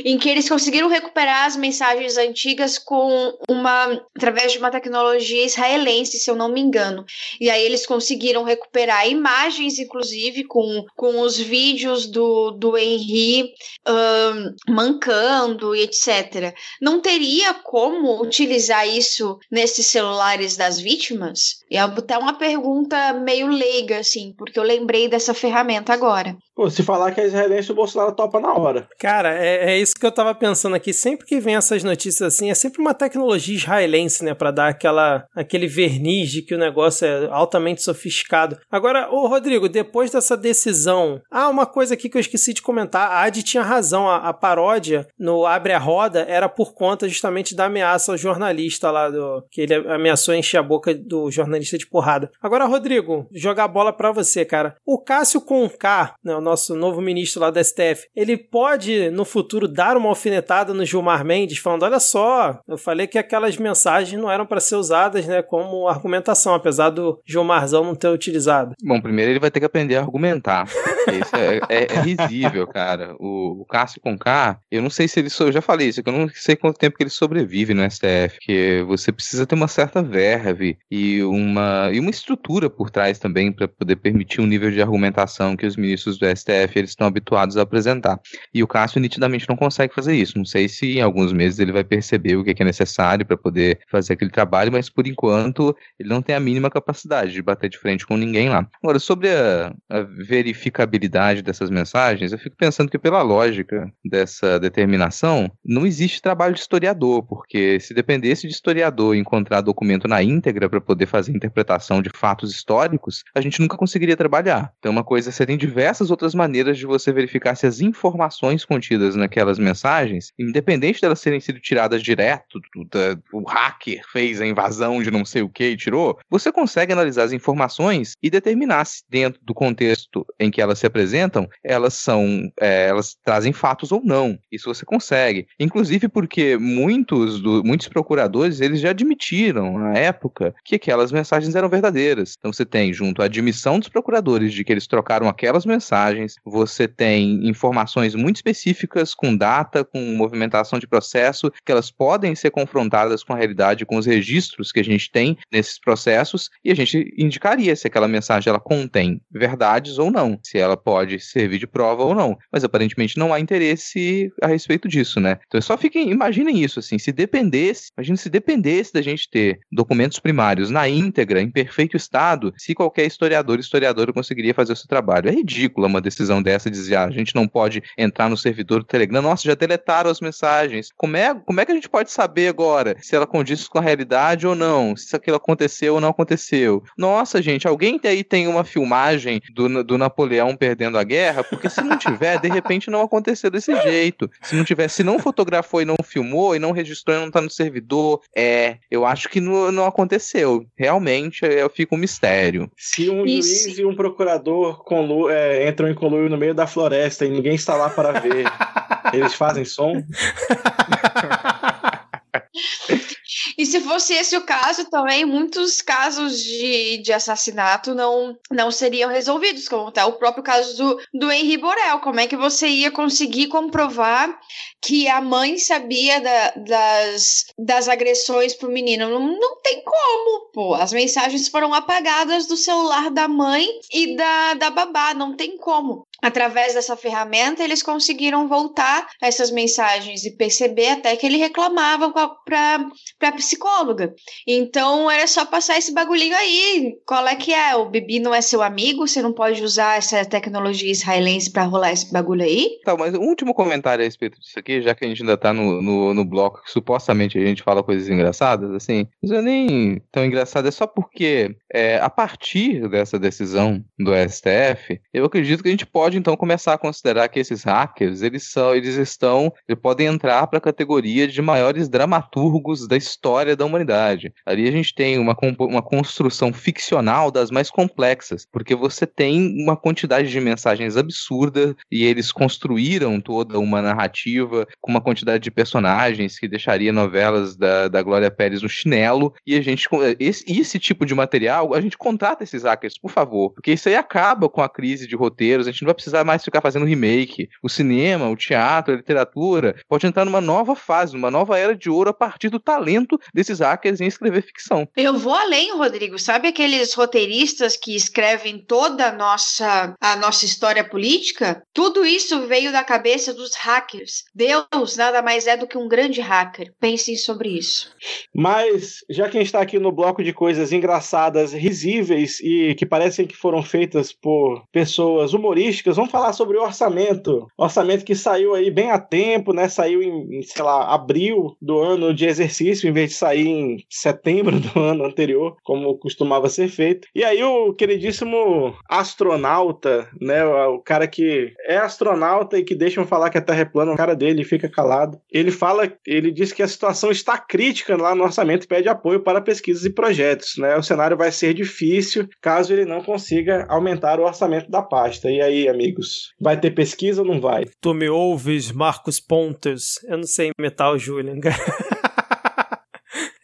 em que eles conseguiram recuperar as mensagens antigas com uma através de uma tecnologia israelense, se eu não me engano. E aí eles conseguiram recuperar imagens, inclusive, com, com os vídeos do, do Henry ahn, mancando e etc. Não teria como utilizar isso nesses celulares das vítimas? E é até uma pergunta meio leiga, assim, porque eu lembrei dessa ferramenta agora. Pô, se falar que é israelense, o Bolsonaro topa na hora. Cara, é, é isso que eu tava pensando aqui. Sempre que vem essas notícias assim, é sempre uma tecnologia israelense, né? Pra dar aquela, aquele verniz de que o negócio é altamente sofisticado. Agora, ô Rodrigo, depois dessa decisão. Ah, uma coisa aqui que eu esqueci de comentar. A Adi tinha razão. A, a paródia no Abre a Roda era por conta justamente da ameaça ao jornalista lá, do, que ele ameaçou encher a boca do jornalista de porrada. Agora, Rodrigo, jogar a bola pra você, cara. O Cássio Conká, né, o nosso novo ministro lá da STF, ele pode no futuro dar uma alfinetada no Gilmar Mendes, falando: olha só, eu falei que aquelas mensagens não eram para ser usadas né, como argumentação, apesar do Gilmarzão não ter utilizado. Bom, primeiro ele vai ter que aprender a argumentar. Isso é, é- é risível, cara. O, o Cássio Conká, eu não sei se ele. Eu já falei isso, que eu não sei quanto tempo que ele sobrevive no STF. Porque você precisa ter uma certa verve e uma, e uma estrutura por trás também para poder permitir um nível de argumentação que os ministros do STF eles estão habituados a apresentar. E o Cássio nitidamente não consegue fazer isso. Não sei se em alguns meses ele vai perceber o que é é necessário para poder fazer aquele trabalho, mas por enquanto ele não tem a mínima capacidade de bater de frente com ninguém lá. Agora, sobre a, a verificabilidade dessas mensagens, eu fico pensando que, pela lógica dessa determinação, não existe trabalho de historiador, porque se dependesse de historiador encontrar documento na íntegra para poder fazer interpretação de fatos históricos, a gente nunca conseguiria trabalhar. Então, uma coisa, você tem diversas outras maneiras de você verificar se as informações contidas naquelas mensagens, independente delas serem sido tiradas direto, do, o hacker fez a invasão de não sei o que e tirou, você consegue analisar as informações e determinar se dentro do contexto em que elas se apresentam, elas são, é, elas trazem fatos ou não. Isso você consegue. Inclusive porque muitos, do, muitos procuradores, eles já admitiram na época que aquelas mensagens eram verdadeiras. Então você tem junto a admissão dos procuradores de que eles trocaram aquelas mensagens, você tem informações muito específicas com data, com movimentação de processo, que elas podem ser confrontadas com a realidade, com os registros que a gente tem nesses processos, e a gente indicaria se aquela mensagem ela contém verdades ou não, se ela pode servir de prova ou não. Mas aparentemente não há interesse a respeito disso, né? Então só fiquem, imaginem isso assim, se dependesse, imagine se dependesse da gente ter documentos primários na íntegra, em perfeito estado, se qualquer historiador, historiadora conseguiria fazer o seu trabalho. É ridícula uma decisão dessa dizer, ah, a gente não pode entrar no servidor do Telegram. Nossa, já deletaram as mensagens. Como é, como é que a gente pode saber agora se ela condiz com a realidade ou não? Se aquilo aconteceu ou não aconteceu? Nossa, gente, alguém aí tem uma filmagem do, do Napoleão perdendo a guerra? Porque se não tiver, de repente não aconteceu desse jeito. Se não tiver, se não fotografou e não filmou e não registrou e não tá no servidor, é, eu acho que não, não aconteceu. Realmente, eu fico um mistério. Se um Isso. juiz e um procurador conlu é, entram em conluio no meio da floresta e ninguém está lá para ver, [LAUGHS] eles fazem som? [LAUGHS] E se fosse esse o caso, também muitos casos de, de assassinato não, não seriam resolvidos, como tá o próprio caso do, do Henri Borel. Como é que você ia conseguir comprovar que a mãe sabia da, das, das agressões pro menino? Não, não tem como, pô. As mensagens foram apagadas do celular da mãe e da, da babá, não tem como através dessa ferramenta, eles conseguiram voltar essas mensagens e perceber até que ele reclamava para a psicóloga. Então era só passar esse bagulhinho aí. Qual é que é? O Bibi não é seu amigo? Você não pode usar essa tecnologia israelense para rolar esse bagulho aí? Tá, mas um último comentário a respeito disso aqui, já que a gente ainda tá no, no, no bloco que supostamente a gente fala coisas engraçadas, assim, mas não é nem tão engraçado, é só porque é, a partir dessa decisão do STF, eu acredito que a gente pode pode então começar a considerar que esses hackers, eles são, eles estão, eles podem entrar para a categoria de maiores dramaturgos da história da humanidade. Ali a gente tem uma, uma construção ficcional das mais complexas, porque você tem uma quantidade de mensagens absurda e eles construíram toda uma narrativa com uma quantidade de personagens que deixaria novelas da, da Glória Pérez no chinelo e a gente esse, esse tipo de material a gente contrata esses hackers, por favor, porque isso aí acaba com a crise de roteiros, a gente não vai precisar mais ficar fazendo remake. O cinema, o teatro, a literatura pode entrar numa nova fase, numa nova era de ouro a partir do talento desses hackers em escrever ficção. Eu vou além, Rodrigo. Sabe aqueles roteiristas que escrevem toda a nossa, a nossa história política? Tudo isso veio da cabeça dos hackers. Deus nada mais é do que um grande hacker. Pensem sobre isso. Mas, já que a gente está aqui no bloco de coisas engraçadas, risíveis e que parecem que foram feitas por pessoas humorísticas, vamos falar sobre o orçamento. Orçamento que saiu aí bem a tempo, né? Saiu em, sei lá, abril do ano de exercício, em vez de sair em setembro [LAUGHS] do ano anterior, como costumava ser feito. E aí o queridíssimo astronauta, né? O cara que é astronauta e que deixam falar que a Terra é plana, o cara dele fica calado. Ele fala, ele diz que a situação está crítica lá no orçamento e pede apoio para pesquisas e projetos, né? O cenário vai ser difícil caso ele não consiga aumentar o orçamento da pasta. E aí? Amigos. Vai ter pesquisa ou não vai? Tu me ouves, Marcos Pontes? Eu não sei metal, Julian. [LAUGHS]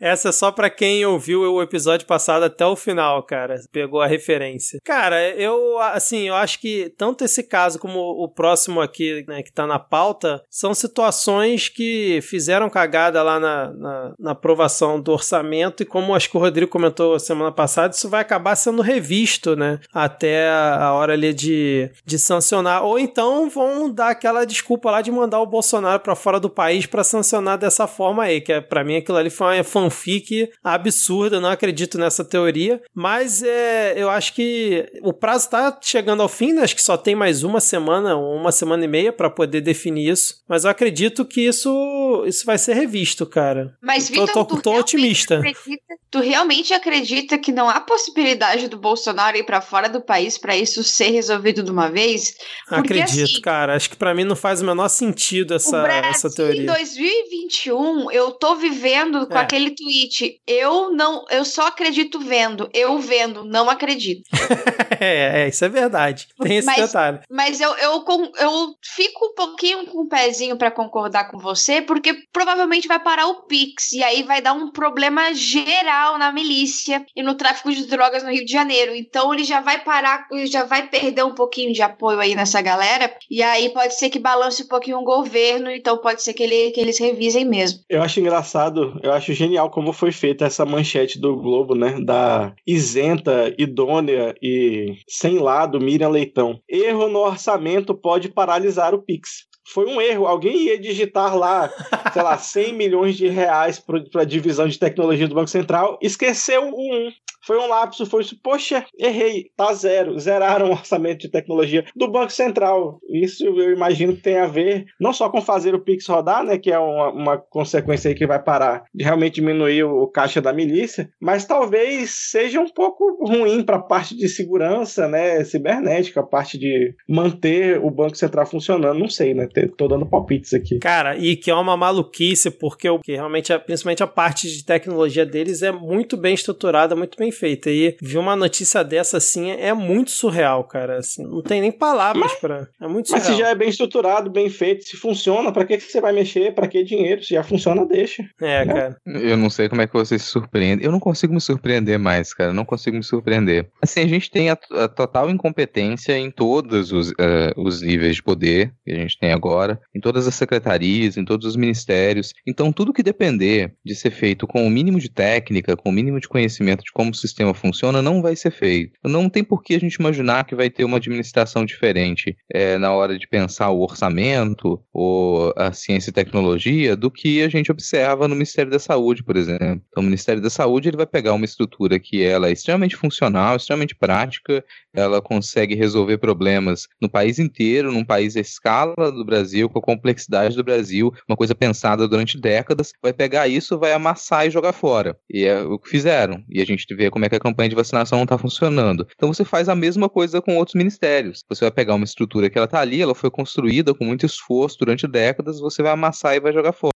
Essa é só para quem ouviu o episódio passado até o final, cara. Pegou a referência. Cara, eu, assim, eu acho que tanto esse caso como o próximo aqui, né, que tá na pauta, são situações que fizeram cagada lá na, na, na aprovação do orçamento e como acho que o Rodrigo comentou semana passada, isso vai acabar sendo revisto, né, até a hora ali de, de sancionar. Ou então vão dar aquela desculpa lá de mandar o Bolsonaro para fora do país para sancionar dessa forma aí, que é, para mim aquilo ali foi uma fique absurda, não acredito nessa teoria, mas é, eu acho que o prazo está chegando ao fim, né? acho que só tem mais uma semana, uma semana e meia para poder definir isso, mas eu acredito que isso, isso vai ser revisto, cara. Mas, tô- Vitor, tô- tô realmente otimista. acredita- tu realmente acredita que não há possibilidade do Bolsonaro ir pra fora do país pra isso ser resolvido de uma vez? Porque, acredito, assim, cara. Acho que pra mim não faz o menor sentido o essa, Brasil essa em teoria. 2021, eu tô vivendo com É. aquele tweet. Eu não, eu só acredito vendo. Eu vendo, não acredito. [LAUGHS] é, é, isso é verdade. Tem esse Mas- detalhe. Mas eu, eu, eu fico um pouquinho com o pezinho pra concordar com você, porque provavelmente vai parar o Pix. E aí vai dar um problema geral na milícia e no tráfico de drogas no Rio de Janeiro. Então ele já vai parar, ele já vai perder um pouquinho de apoio aí nessa galera. E aí pode ser que balance um pouquinho o governo. Então pode ser que, ele, que eles revisem mesmo. Eu acho engraçado, eu acho genial como foi feita essa manchete do Globo, né? Da isenta, idônea e sem lado Miriam Leitão. Erro no orçamento pode paralisar o Pix. Foi um erro. Alguém ia digitar lá, sei lá, 100 milhões de reais para a divisão de tecnologia do Banco Central, esqueceu o 1. Foi um lapso, foi isso. Poxa, errei, tá zero. Zeraram o orçamento de tecnologia do Banco Central. Isso eu imagino que tem a ver não só com fazer o Pix rodar, né? Que é uma, uma consequência aí que vai parar de realmente diminuir o, caixa da milícia, mas talvez seja um pouco ruim para a parte de segurança, né? Cibernética, a parte de manter o Banco Central funcionando. Não sei, né? Tô dando palpites aqui. Cara, e que é uma maluquice, porque o que realmente, a- principalmente a parte de tecnologia deles é muito bem estruturada, muito bem feita. E ver uma notícia dessa assim é muito surreal, cara. Assim, não tem nem palavras pra. É muito Mas surreal. se já é bem estruturado, bem feito, se funciona, para que, que você vai mexer? Para que dinheiro? Se já funciona, deixa. É, cara. Eu não sei como é que você se surpreende. Eu não consigo me surpreender mais, cara. Não consigo me surpreender. Assim, a gente tem a, a total incompetência em todos os, eh, os níveis de poder que a gente tem agora, em todas as secretarias, em todos os ministérios. Então, tudo que depender de ser feito com o mínimo de técnica, com o mínimo de conhecimento de como o sistema funciona, não vai ser feito. Não tem por que a gente imaginar que vai ter uma administração diferente eh, na hora de pensar o orçamento ou a ciência e tecnologia do que a gente observa no Ministério da Saúde, por exemplo. Então, o Ministério da Saúde ele vai pegar uma estrutura que ela é extremamente funcional, extremamente prática, ela consegue resolver problemas no país inteiro, num país à escala do Brasil, com a complexidade do Brasil, uma coisa pensada durante décadas, vai pegar isso, vai amassar e jogar fora. E é o que fizeram. E a gente vê como é que a campanha de vacinação não está funcionando. Então você faz a mesma coisa com outros ministérios. Você vai pegar uma estrutura que ela está ali, ela foi construída com muito esforço durante décadas, você vai amassar e vai jogar fora.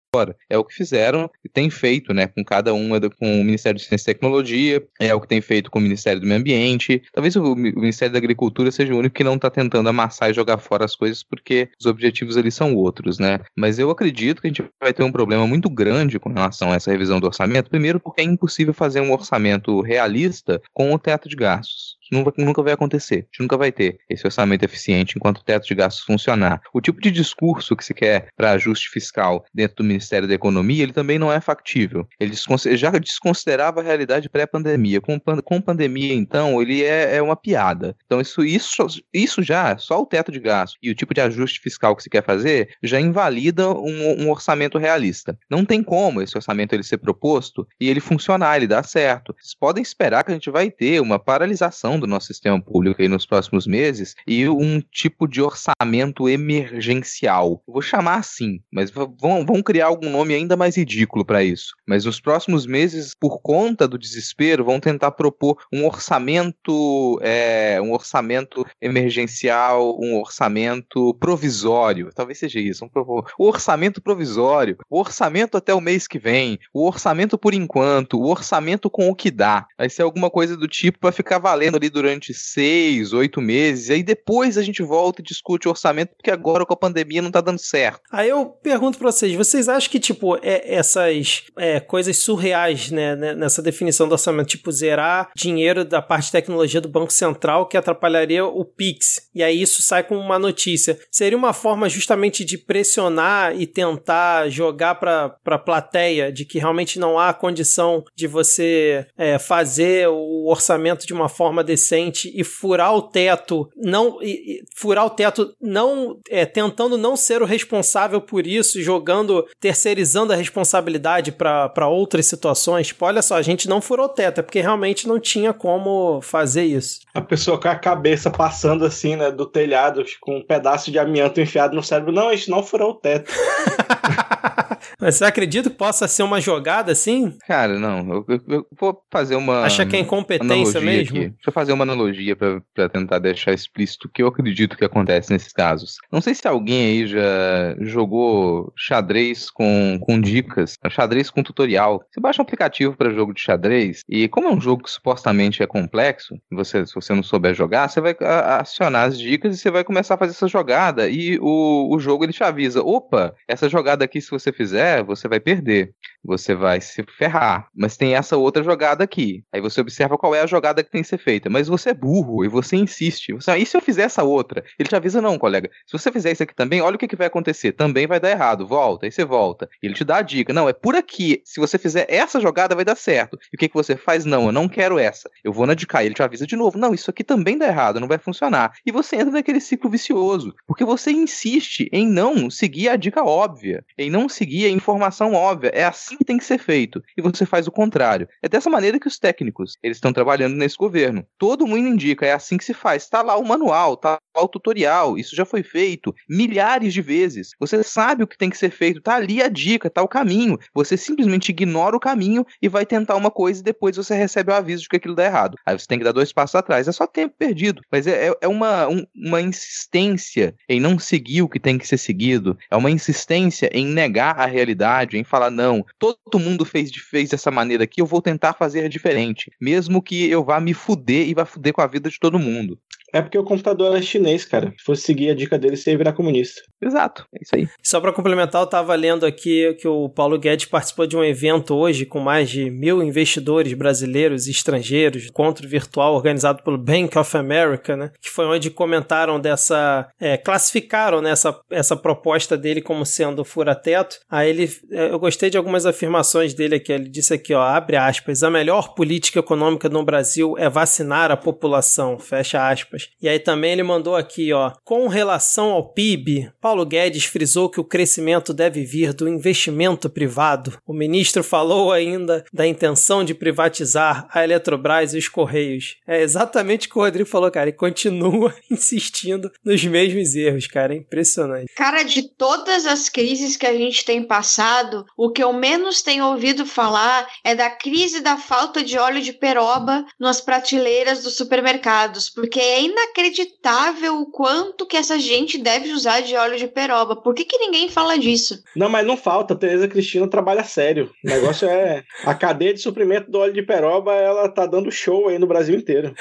É o que fizeram e tem feito, né, com cada uma, do- com o Ministério de Ciência e Tecnologia, é o que tem feito com o Ministério do Meio Ambiente. Talvez o, o Ministério da Agricultura seja o único que não está tentando amassar e jogar fora as coisas, porque os objetivos ali são outros, né? Mas eu acredito que a gente vai ter um problema muito grande com relação a essa revisão do orçamento. Primeiro, porque é impossível fazer um orçamento realista com o teto de gastos. Nunca, vai acontecer. A gente nunca vai ter esse orçamento eficiente enquanto o teto de gastos funcionar. O tipo de discurso que se quer para ajuste fiscal dentro do Ministério da Economia, ele também não é factível. Ele já desconsiderava a realidade pré-pandemia. Com, com pandemia, então, ele é, é uma piada. Então, isso, isso, isso já, só o teto de gastos e o tipo de ajuste fiscal que se quer fazer, já invalida um, um orçamento realista. Não tem como esse orçamento ele ser proposto e ele funcionar, ele dar certo. Vocês podem esperar que a gente vai ter uma paralisação do nosso sistema público aí nos próximos meses e um tipo de orçamento emergencial. Vou chamar assim, mas vão, vão criar algum nome ainda mais ridículo para isso. Mas nos próximos meses, por conta do desespero, vão tentar propor um orçamento, é, um orçamento emergencial, um orçamento provisório. Talvez seja isso. Vamos propor o orçamento provisório, o orçamento até o mês que vem, o orçamento por enquanto, o orçamento com o que dá. Vai ser alguma coisa do tipo para ficar valendo ali durante seis, oito meses. E aí depois a gente volta e discute o orçamento, porque agora com a pandemia não tá dando certo. Aí eu pergunto pra vocês, vocês acham que, tipo, é, essas é, coisas surreais, né, né, nessa definição do orçamento, tipo, zerar dinheiro da parte de tecnologia do Banco Central que atrapalharia o Pix, e aí isso sai com uma notícia, seria uma forma justamente de pressionar e tentar jogar pra, pra plateia de que realmente não há condição de você é, fazer o orçamento de uma forma decente e furar o teto, não e, e furar o teto não é, tentando não ser o responsável por isso, jogando, terceirizando a responsabilidade para outras situações. Tipo, olha só, a gente não furou o teto, é porque realmente não tinha como fazer isso. A pessoa com a cabeça passando assim, né, do telhado, com um pedaço de amianto enfiado no cérebro. Não, a gente não furou o teto. [LAUGHS] Mas você acredita que possa ser uma jogada assim? Cara, não. Eu, eu- eu vou fazer uma. Acha que é incompetência mesmo? aqui. Deixa eu fazer uma analogia pra tentar deixar explícito o que eu acredito que acontece nesses casos. Não sei se alguém aí já jogou xadrez com, com dicas, xadrez com tutorial. Você baixa um aplicativo para jogo de xadrez e como é um jogo que supostamente é complexo, você, se você não souber jogar, você vai acionar as dicas e você vai começar a fazer essa jogada e o, o jogo ele te avisa, opa, essa jogada aqui se você fizer, você vai perder você vai se ferrar. Mas tem essa outra jogada aqui. Aí você observa qual é a jogada que tem que ser feita. Mas você é burro e você insiste. Você, ah, e se eu fizer essa outra? Ele te avisa, não, colega. Se você fizer isso aqui também, olha o que, que vai acontecer. Também vai dar errado. Volta, aí você volta. Ele te dá a dica. Não, é por aqui. Se você fizer essa jogada, vai dar certo. E o que, que você faz? Não, eu não quero essa. Eu vou na de cá. Ele te avisa de novo. Não, isso aqui também dá errado, não vai funcionar. E você entra naquele ciclo vicioso. Porque você insiste em não seguir a dica óbvia. Em não seguir a informação óbvia. É assim que tem que ser feito. E você faz o contrário. É dessa maneira que os técnicos eles estão trabalhando nesse governo. Todo mundo indica, é assim que se faz. Tá lá o manual, tá lá o tutorial. Isso já foi feito milhares de vezes. Você sabe o que tem que ser feito. Tá ali a dica, tá o caminho. Você simplesmente ignora o caminho e vai tentar uma coisa e depois você recebe o aviso de que aquilo dá errado. Aí você tem que dar dois passos atrás. É só tempo perdido. Mas é, é- é uma, um- uma insistência em não seguir o que tem que ser seguido. É uma insistência em negar a realidade, em falar, não, todo mundo fez, fez dessa maneira aqui, eu vou tentar fazer diferente. Mesmo que eu vá me fuder e vá fuder com a vida de todo mundo. É porque o computador é chinês, cara. Se fosse seguir a dica dele, você ia virar comunista. Exato, é isso aí. Só para complementar, eu estava lendo aqui que o Paulo Guedes participou de um evento hoje com mais de mil investidores brasileiros e estrangeiros, encontro virtual organizado pelo Bank of America, né? Que foi onde comentaram dessa. é, classificaram né, essa, essa proposta dele como sendo fura-teto. Aí ele. é, Eu gostei de algumas afirmações dele aqui. Ele disse aqui, ó, abre aspas, a melhor política econômica no Brasil é vacinar a população, fecha aspas. E aí também ele mandou aqui, ó, com relação ao PIB, Paulo Guedes frisou que o crescimento deve vir do investimento privado. O ministro falou ainda da intenção de privatizar a Eletrobras e os Correios. É exatamente o que o Rodrigo falou, cara, e continua [LAUGHS] insistindo nos mesmos erros, cara, é impressionante. Cara, de todas as crises que a gente tem passado, o que eu menos tenho ouvido falar é da crise da falta de óleo de peroba nas prateleiras dos supermercados, porque é inacreditável o quanto que essa gente deve usar de óleo de peroba. Por que, que ninguém fala disso? Não, mas não falta. A Tereza Cristina trabalha sério. O negócio é. A cadeia de suprimento do óleo de peroba, ela tá dando show aí no Brasil inteiro.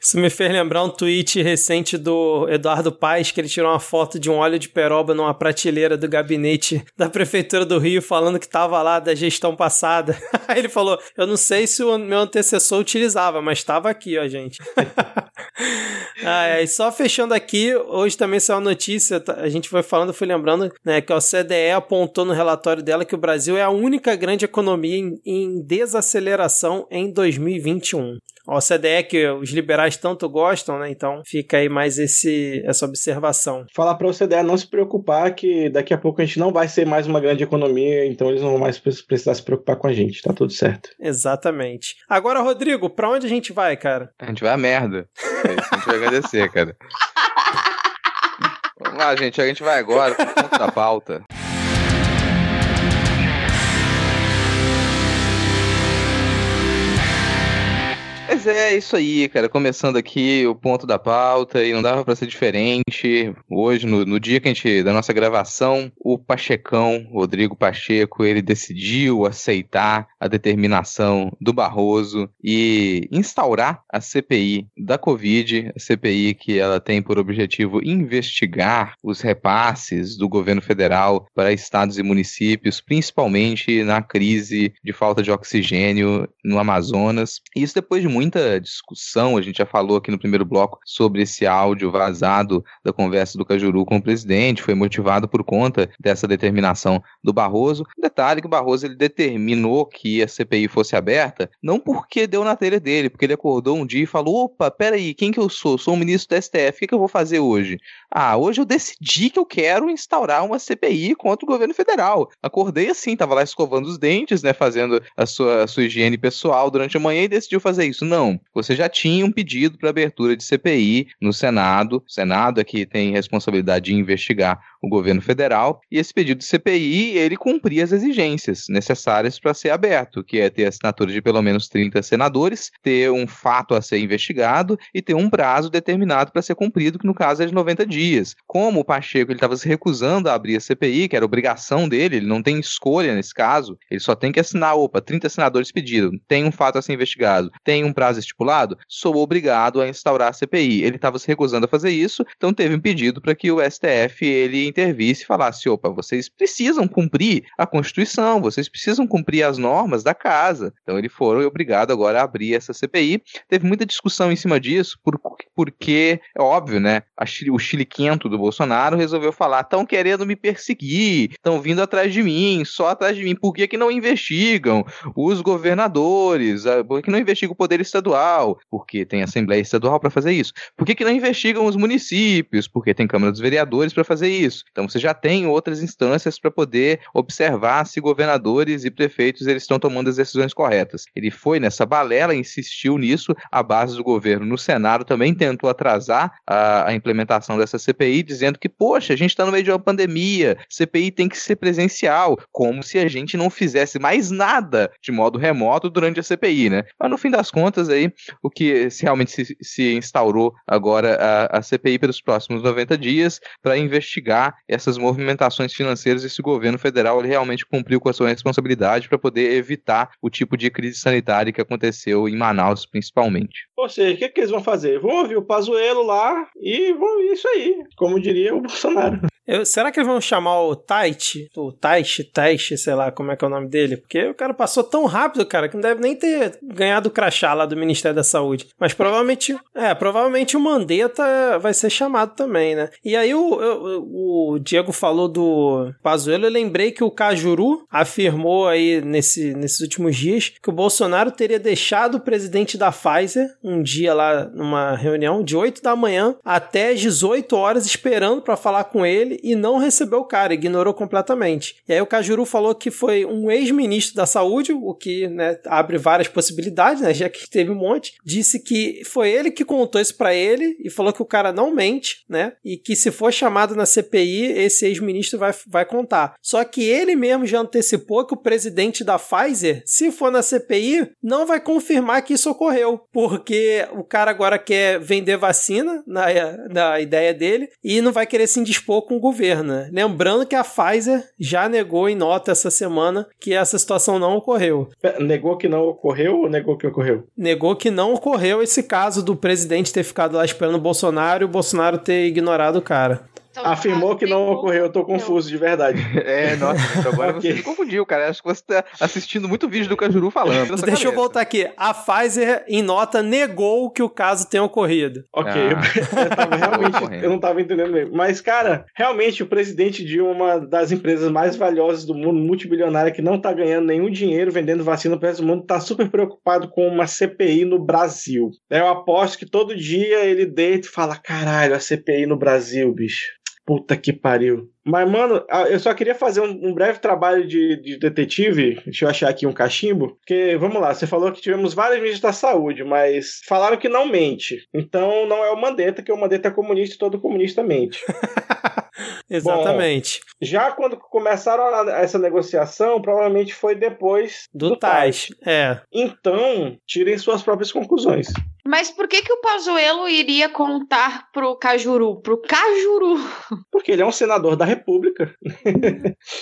Isso me fez lembrar um tweet recente do Eduardo Paes, que ele tirou uma foto de um óleo de peroba numa prateleira do gabinete da Prefeitura do Rio, falando que tava lá da gestão passada. [LAUGHS] Aí ele falou: Eu não sei se o meu antecessor utilizava, mas estava aqui, ó, gente. [LAUGHS] ah, é, e só fechando aqui, hoje também saiu uma notícia, tá, a gente foi falando, fui lembrando, né, que a OCDE apontou no relatório dela que o Brasil é a única grande economia em, em desaceleração em 2021. A OCDE que os liberais tanto gostam, né? Então fica aí mais esse, essa observação. Falar pra OCDE não se preocupar que daqui a pouco a gente não vai ser mais uma grande economia, então eles não vão mais pre- precisar se preocupar com a gente. Tá tudo certo. Exatamente. Agora, Rodrigo, pra onde a gente vai, cara? A gente vai a merda. É isso a gente vai agradecer, cara. [LAUGHS] Vamos lá, gente. A gente vai agora pro ponto da pauta. Mas é isso aí, cara. Começando aqui o ponto da pauta e não dava pra ser diferente. Hoje, no, no dia que a gente da nossa gravação, o Pachecão, Rodrigo Pacheco, ele decidiu aceitar a determinação do Barroso e instaurar a CPI da Covid, a CPI que ela tem por objetivo investigar os repasses do governo federal para estados e municípios, principalmente na crise de falta de oxigênio no Amazonas. Isso depois de muita muita discussão, a gente já falou aqui no primeiro bloco sobre esse áudio vazado da conversa do Cajuru com o presidente, foi motivado por conta dessa determinação do Barroso. Detalhe que o Barroso ele determinou que a CPI fosse aberta, não porque deu na telha dele, porque ele acordou um dia e falou: opa, peraí, quem que eu sou? Sou o ministro do STF, o que, que eu vou fazer hoje? Ah, hoje eu decidi que eu quero instaurar uma CPI contra o governo federal. Acordei assim, tava lá escovando os dentes, né, fazendo a sua, a sua higiene pessoal durante a manhã e decidiu fazer isso. Não, você já tinha um pedido para abertura de CPI no Senado. O Senado é que tem responsabilidade de investigar o governo federal, e esse pedido de CPI, ele cumpria as exigências necessárias para ser aberto, que é ter assinatura de pelo menos 30 senadores, ter um fato a ser investigado e ter um prazo determinado para ser cumprido, que no caso é de 90 dias. Como o Pacheco estava se recusando a abrir a CPI, que era obrigação dele, ele não tem escolha nesse caso, ele só tem que assinar, opa, 30 senadores pediram, tem um fato a ser investigado, tem um prazo estipulado, sou obrigado a instaurar a CPI. Ele estava se recusando a fazer isso, então teve um pedido para que o STF ele intervisse e falasse: opa, vocês precisam cumprir a Constituição, vocês precisam cumprir as normas da casa. Então ele foram obrigado agora a abrir essa CPI. Teve muita discussão em cima disso, por, porque, é óbvio, né? o Chile quento do Bolsonaro resolveu falar: estão querendo me perseguir, estão vindo atrás de mim, só atrás de mim. Por que, que não investigam os governadores? Ah, por que não investigam o poder estadual? Porque tem Assembleia Estadual para fazer isso. Por que, que não investigam os municípios? Porque tem Câmara dos Vereadores para fazer isso. Então você já tem outras instâncias para poder observar se governadores e prefeitos eles estão tomando as decisões corretas. Ele foi nessa balela, insistiu nisso, a base do governo no Senado também tentou atrasar a, a implementação dessa CPI, dizendo que, poxa, a gente está no meio de uma pandemia, CPI tem que ser presencial, como se a gente não fizesse mais nada de modo remoto durante a CPI, né? Mas no fim das contas aí, o que se realmente se, se instaurou agora a, a CPI pelos próximos 90 dias para investigar essas movimentações financeiras, esse governo federal realmente cumpriu com a sua responsabilidade para poder evitar o tipo de crise sanitária que aconteceu em Manaus, principalmente. Ou seja, o que, que eles vão fazer? Vão ouvir o Pazuelo lá e vão isso aí, como diria o Bolsonaro. Eu, será que eles vão chamar o Taichi? O Taichi, Taichi, sei lá como é que é o nome dele? Porque o cara passou tão rápido, cara, que não deve nem ter ganhado o crachá lá do Ministério da Saúde. Mas provavelmente, é, provavelmente o Mandetta vai ser chamado também, né? E aí o, o, o Diego falou do Pazuello, eu lembrei que o Cajuru afirmou aí nesse, nesses últimos dias que o Bolsonaro teria deixado o presidente da Pfizer um dia lá numa reunião de 8 da manhã até às 18 horas esperando para falar com ele e não recebeu o cara, ignorou completamente. E aí o Cajuru falou que foi um ex-ministro da saúde, o que né, abre várias possibilidades, né, já que teve um monte. Disse que foi ele que contou isso para ele e falou que o cara não mente, né? E que se for chamado na CPI, esse ex-ministro vai, vai contar. Só que ele mesmo já antecipou que o presidente da Pfizer, se for na CPI, não vai confirmar que isso ocorreu, porque o cara agora quer vender vacina, na, na ideia dele, e não vai querer se indispor com o governo. Né? Lembrando que a Pfizer já negou em nota essa semana que essa situação não ocorreu. Negou que não ocorreu ou negou que ocorreu? Negou que não ocorreu esse caso do presidente ter ficado lá esperando o Bolsonaro e o Bolsonaro ter ignorado o cara. Então, Afirmou que não ocorreu, eu tô confuso de verdade. [LAUGHS] É, nossa, agora [LAUGHS] okay. você me confundiu, cara. Acho que você tá assistindo muito vídeo do Cajuru falando. Deixa cabeça. eu voltar aqui. A Pfizer, em nota, negou que o caso tenha ocorrido. Ok, ah. [LAUGHS] eu, tava realmente, eu não tava entendendo mesmo. Mas, cara, realmente o presidente de uma das empresas mais valiosas do mundo, multibilionária, que não tá ganhando nenhum dinheiro vendendo vacina para o mundo, tá super preocupado com uma CPI no Brasil. Eu aposto que todo dia ele deita e fala: caralho, a CPI no Brasil, bicho. Puta que pariu. Mas, mano, eu só queria fazer um, um breve trabalho de, de, detetive. Deixa eu achar aqui um cachimbo. Porque, vamos lá, você falou que tivemos vários ministros da saúde, mas falaram que não mente. Então não é o Mandetta, que o Mandetta é comunista e todo comunista mente. [LAUGHS] Exatamente. Bom, já quando começaram essa negociação, provavelmente foi depois do, do Tais. É. Então, tirem suas próprias conclusões. Mas por que que o Pazuello iria contar pro Cajuru? Pro Cajuru? Porque ele é um senador da República.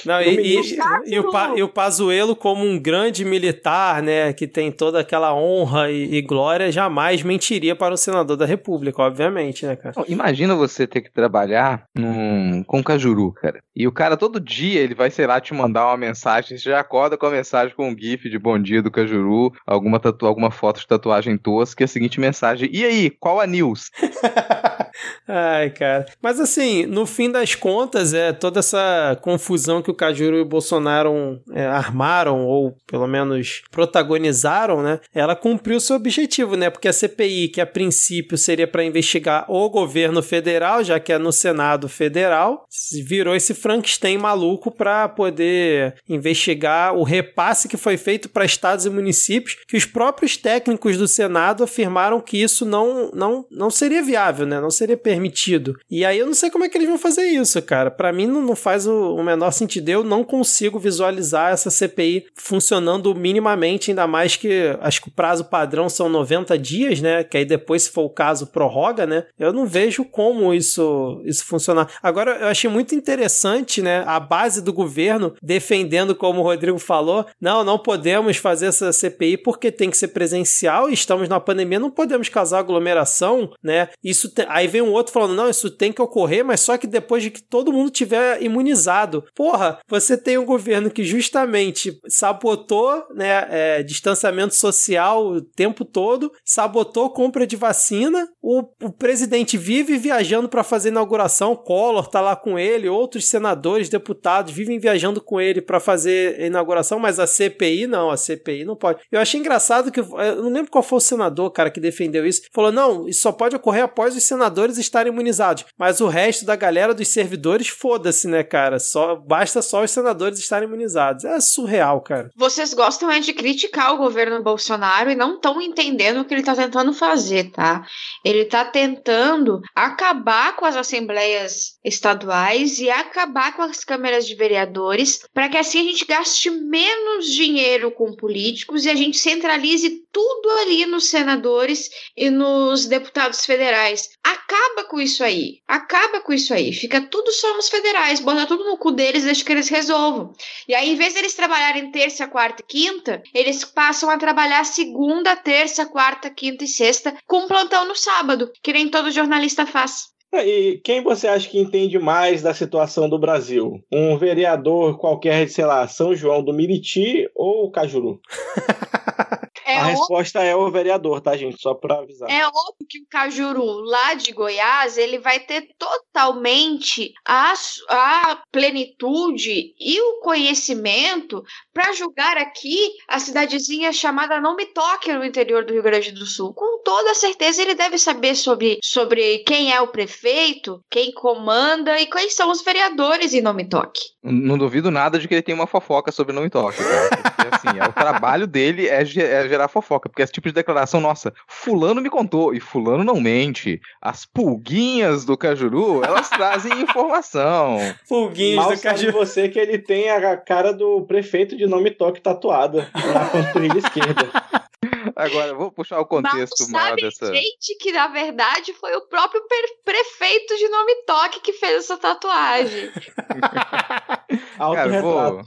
Não, [LAUGHS] e, e, e, o, Pa- e o Pazuello, como um grande militar, né, que tem toda aquela honra e, e glória, jamais mentiria para um senador da República, obviamente, né, cara? Não, Imagina você ter que trabalhar num, com cajuru, cara. E o cara todo dia ele vai, sei lá, te mandar uma mensagem. Você já acorda com a mensagem com um GIF de bom dia do cajuru, alguma, tatu alguma foto de tatuagem tosca e a seguinte mensagem. E aí, qual a news? [LAUGHS] Ai, cara. Mas assim, no fim das contas, é toda essa confusão que o Cajuru e o Bolsonaro é, armaram, ou pelo menos protagonizaram, né? Ela cumpriu seu objetivo, né? Porque a CPI, que a princípio seria para investigar o governo federal, já que é no Senado Federal, virou esse Frankenstein maluco para poder investigar o repasse que foi feito para estados e municípios, que os próprios técnicos do Senado afirmaram que isso não, não, não seria viável, né? Não seria permitido. E aí eu não sei como é que eles vão fazer isso, cara. Para mim não, não faz o, o menor sentido. Eu não consigo visualizar essa CPI funcionando minimamente, ainda mais que acho que o prazo padrão são 90 dias, né? Que aí depois, se for o caso, prorroga, né? Eu não vejo como isso, isso funcionar. Agora, eu achei muito interessante, né? A base do governo defendendo, como o Rodrigo falou, não, não podemos fazer essa CPI porque tem que ser presencial e estamos na pandemia, não podemos causar aglomeração, né? Isso te- aí vem um outro falando, não, isso tem que ocorrer, mas só que depois de que todo mundo tiver imunizado. Porra, você tem um governo que justamente sabotou, né, é, distanciamento social o tempo todo, sabotou compra de vacina, o, o presidente vive viajando para fazer inauguração, Collor tá lá com ele, outros senadores, deputados vivem viajando com ele para fazer inauguração, mas a CPI não, a CPI não pode. Eu achei engraçado que, eu não lembro qual foi o senador, cara, que defendeu isso, falou, não, isso só pode ocorrer após os senadores estarem imunizados, mas o resto da galera dos servidores, foda-se, né, cara, só, basta só os senadores estarem imunizados. É surreal, cara. Vocês gostam é de criticar o governo Bolsonaro e não estão entendendo o que ele está tentando fazer, tá? Ele está tentando acabar com as assembleias estaduais e acabar com as câmeras de vereadores para que assim a gente gaste menos dinheiro com políticos e a gente centralize tudo ali nos senadores e nos deputados federais. Acaba com isso aí. Acaba com isso aí. Fica tudo só nos federais. Bota tudo no cu deles e deixa que eles resolvam. E aí, em vez deles trabalharem terça, quarta e quinta, eles passam a trabalhar segunda, terça, quarta, quinta e sexta, com plantão no sábado, que nem todo jornalista faz. E quem você acha que entende mais da situação do Brasil? Um vereador qualquer de, sei lá, São João do Miriti ou o Cajuru? [LAUGHS] É a óbvio, resposta é o vereador, tá, gente? Só pra avisar. é óbvio que o Cajuru, lá de Goiás, ele vai ter totalmente a, a plenitude e o conhecimento para julgar aqui a cidadezinha chamada Não Me Toque no interior do Rio Grande do Sul. Com toda certeza ele deve saber sobre, sobre quem é o prefeito, quem comanda e quais são os vereadores em Não Me Toque. Não duvido nada de que ele tem uma fofoca sobre não me toque, cara. Porque, assim, é, o trabalho dele é, é gerar fofoca. Porque esse tipo de declaração, nossa, fulano me contou e fulano não mente. As pulguinhas do Cajuru, elas trazem [LAUGHS] informação. Pulguinhos Mal do sabe Caju. você que ele tem a cara do prefeito de nome toque tatuada na panturrilha esquerda. [LAUGHS] Agora, vou puxar o contexto maior sabe dessa. gente que, na verdade, foi o próprio prefeito de Nome Toque que fez essa tatuagem. [LAUGHS] [LAUGHS] Cara, vou,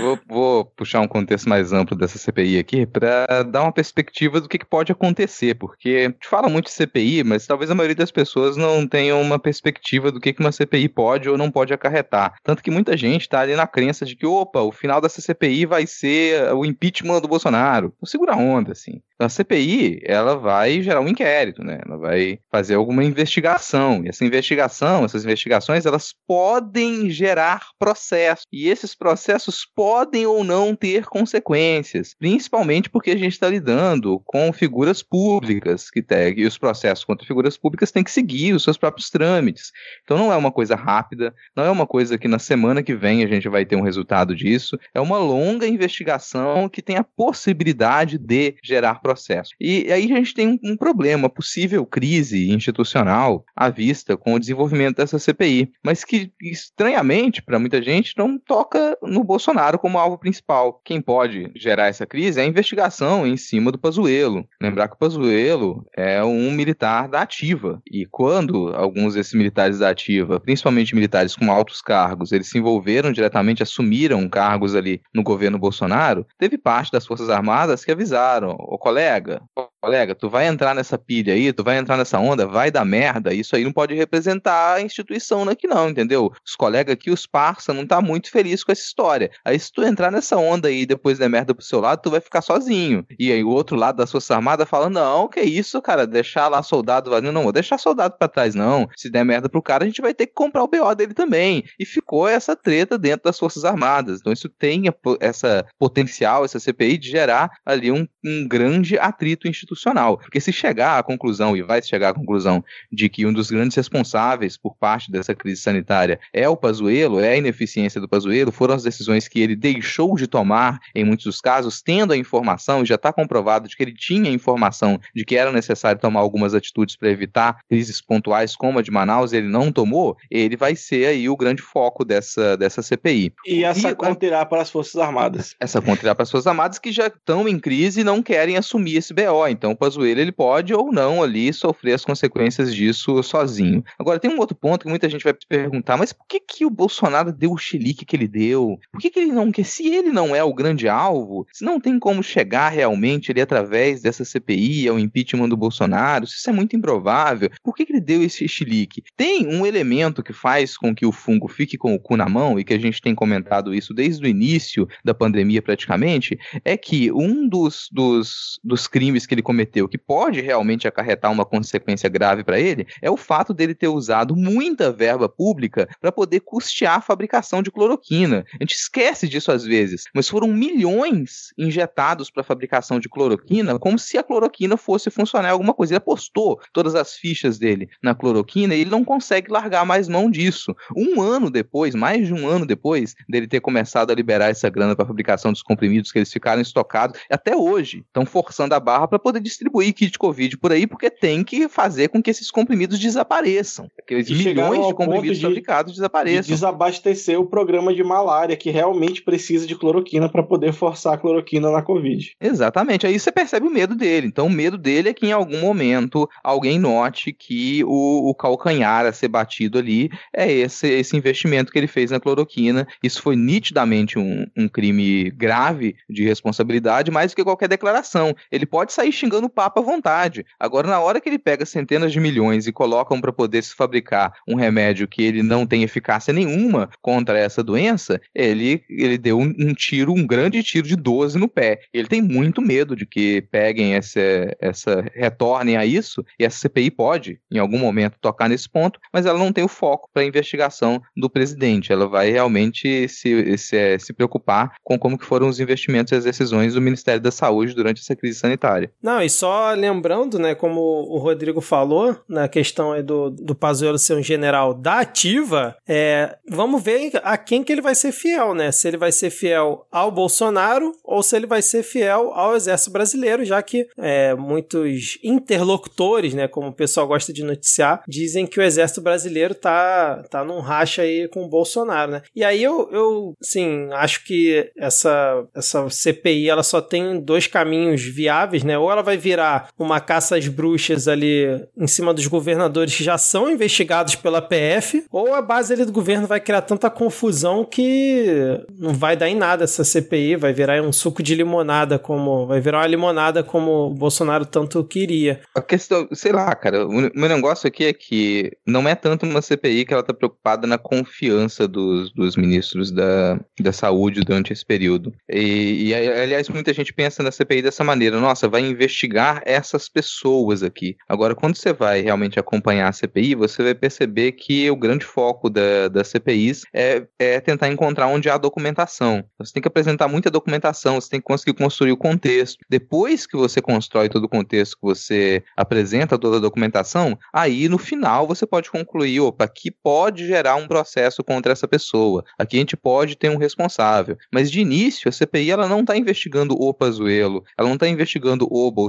vou, vou puxar um contexto mais amplo dessa CPI aqui para dar uma perspectiva do que, que pode acontecer, porque a gente fala muito de CPI, mas talvez a maioria das pessoas não tenha uma perspectiva do que, que uma CPI pode ou não pode acarretar. Tanto que muita gente está ali na crença de que, opa, o final dessa CPI vai ser o impeachment do Bolsonaro. Então, segura a onda, assim. Então, a CPI, ela vai gerar um inquérito, né? Ela vai fazer alguma investigação. E essa investigação, essas investigações, elas podem gerar processos. E esses processos podem ou não ter consequências. Principalmente porque a gente está lidando com figuras públicas que tem, e os processos contra figuras públicas têm que seguir os seus próprios trâmites. Então não é uma coisa rápida, não é uma coisa que na semana que vem a gente vai ter um resultado disso. É uma longa investigação que tem a possibilidade de gerar processo. E aí a gente tem um, um problema, possível crise institucional à vista com o desenvolvimento dessa CPI, mas que estranhamente para muita gente não toca no Bolsonaro como alvo principal. Quem pode gerar essa crise é a investigação em cima do Pazuello. Lembrar que o Pazuello é um militar da ativa e quando alguns desses militares da ativa, principalmente militares com altos cargos, eles se envolveram diretamente, assumiram cargos ali no governo Bolsonaro, teve parte das Forças Armadas que avisaram: "Ô colega, colega, tu vai entrar nessa pilha aí, tu vai entrar nessa onda, vai dar merda, isso aí não pode representar a instituição aqui não, entendeu? Os colegas aqui, os parça, não tá muito feliz com essa história. Aí se tu entrar nessa onda aí e depois der merda pro seu lado, tu vai ficar sozinho. E aí o outro lado da Força Armada fala, não, que isso, cara, deixar lá soldado não vou deixar soldado para trás não. Se der merda pro cara, a gente vai ter que comprar o BO dele também. E ficou essa treta dentro das Forças Armadas. Então isso tem essa potencial, essa CPI de gerar ali um, um grande atrito institucional institucional. Porque se chegar à conclusão, e vai chegar à conclusão, de que um dos grandes responsáveis por parte dessa crise sanitária é o Pazuello, é a ineficiência do Pazuello, foram as decisões que ele deixou de tomar, em muitos dos casos, tendo a informação, já está comprovado de que ele tinha informação de que era necessário tomar algumas atitudes para evitar crises pontuais como a de Manaus, ele não tomou, ele vai ser aí o grande foco dessa, dessa CPI. E essa e, conta irá para as Forças Armadas. Essa conta irá para as Forças Armadas que já estão em crise e não querem assumir esse BO. Então o Pazuello ele pode ou não ali sofrer as consequências disso sozinho. Agora tem um outro ponto que muita gente vai perguntar, mas por que que o Bolsonaro deu o chilique que ele deu? Por que que ele não, que se ele não é o grande alvo, se não tem como chegar realmente ali através dessa CPI ao impeachment do Bolsonaro, se isso é muito improvável, por que que ele deu esse chilique? Tem um elemento que faz com que o fungo fique com o cu na mão e que a gente tem comentado isso desde o início da pandemia praticamente, é que um dos, dos, dos crimes que ele cometeu, que pode realmente acarretar uma consequência grave para ele, é o fato dele ter usado muita verba pública para poder custear a fabricação de cloroquina. A gente esquece disso às vezes, mas foram milhões injetados para a fabricação de cloroquina, como se a cloroquina fosse funcionar alguma coisa. Ele apostou todas as fichas dele na cloroquina e ele não consegue largar mais mão disso. Um ano depois, mais de um ano depois dele ter começado a liberar essa grana para a fabricação dos comprimidos que eles ficaram estocados, até hoje estão forçando a barra para poder distribuir kit Covid por aí, porque tem que fazer com que esses comprimidos desapareçam. Aqueles milhões de comprimidos de, fabricados desapareçam. De desabastecer o programa de malária, que realmente precisa de cloroquina para poder forçar a cloroquina na Covid. Exatamente. Aí você percebe o medo dele. Então, o medo dele é que em algum momento alguém note que o, o calcanhar a ser batido ali é esse, esse investimento que ele fez na cloroquina. Isso foi nitidamente um, um crime grave de responsabilidade, mais do que qualquer declaração. Ele pode sair xingando o Papa à vontade. Agora, na hora que ele pega centenas de milhões e colocam para poder se fabricar um remédio que ele não tem eficácia nenhuma contra essa doença, ele, ele deu um, um tiro, um grande tiro de 12 no pé. Ele tem muito medo de que peguem essa, essa retornem a isso, e essa CPI pode, em algum momento, tocar nesse ponto, mas ela não tem o foco para a investigação do presidente. Ela vai realmente se, se, se preocupar com como que foram os investimentos e as decisões do Ministério da Saúde durante essa crise sanitária. Não, e só lembrando, né, como o Rodrigo falou, na questão do, do Pazuello ser um general da ativa, é, vamos ver a quem que ele vai ser fiel, né? Se ele vai ser fiel ao Bolsonaro ou se ele vai ser fiel ao exército brasileiro, já que é, muitos interlocutores, né, como o pessoal gosta de noticiar, dizem que o exército brasileiro tá, tá num racha aí com o Bolsonaro, né? E aí eu, eu sim, acho que essa, essa CPI ela só tem dois caminhos viáveis, né? Ou ela vai virar uma caça às bruxas ali em cima dos governadores que já são investigados pela PF, ou a base ali do governo vai criar tanta confusão que não vai dar em nada essa CPI, vai virar um suco de limonada, como vai virar uma limonada como o Bolsonaro tanto queria. A questão, sei lá, cara, o meu negócio aqui é que não é tanto uma CPI que ela tá preocupada na confiança dos, dos ministros da, da saúde durante esse período. E, e, aliás, muita gente pensa na CPI dessa maneira, nossa, vai investigar essas pessoas aqui. Agora, quando você vai realmente acompanhar a CPI, você vai perceber que o grande foco da, das CPIs é, é tentar encontrar onde há documentação. Você tem que apresentar muita documentação, você tem que conseguir construir o contexto. Depois que você constrói todo o contexto, que você apresenta toda a documentação, aí no final você pode concluir, opa, aqui pode gerar um processo contra essa pessoa. Aqui a gente pode ter um responsável. Mas de início, a CPI ela não está investigando o Pazuello, ela não está investigando o Bolsonaro,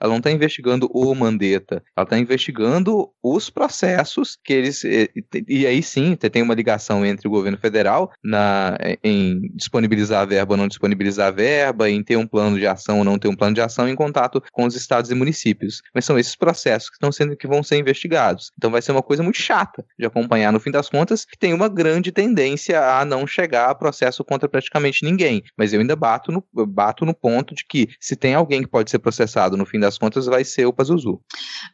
ela não está investigando o Mandetta, ela está investigando os processos que eles. E, e aí sim, tem uma ligação entre o governo federal na, em disponibilizar a verba ou não disponibilizar a verba, em ter um plano de ação ou não ter um plano de ação em contato com os estados e municípios. Mas são esses processos que estão sendo que vão ser investigados. Então vai ser uma coisa muito chata de acompanhar no fim das contas, que tem uma grande tendência a não chegar a processo contra praticamente ninguém. Mas eu ainda bato no, bato no ponto de que se tem alguém que pode ser processado no fim das contas, vai ser o Pazuzu.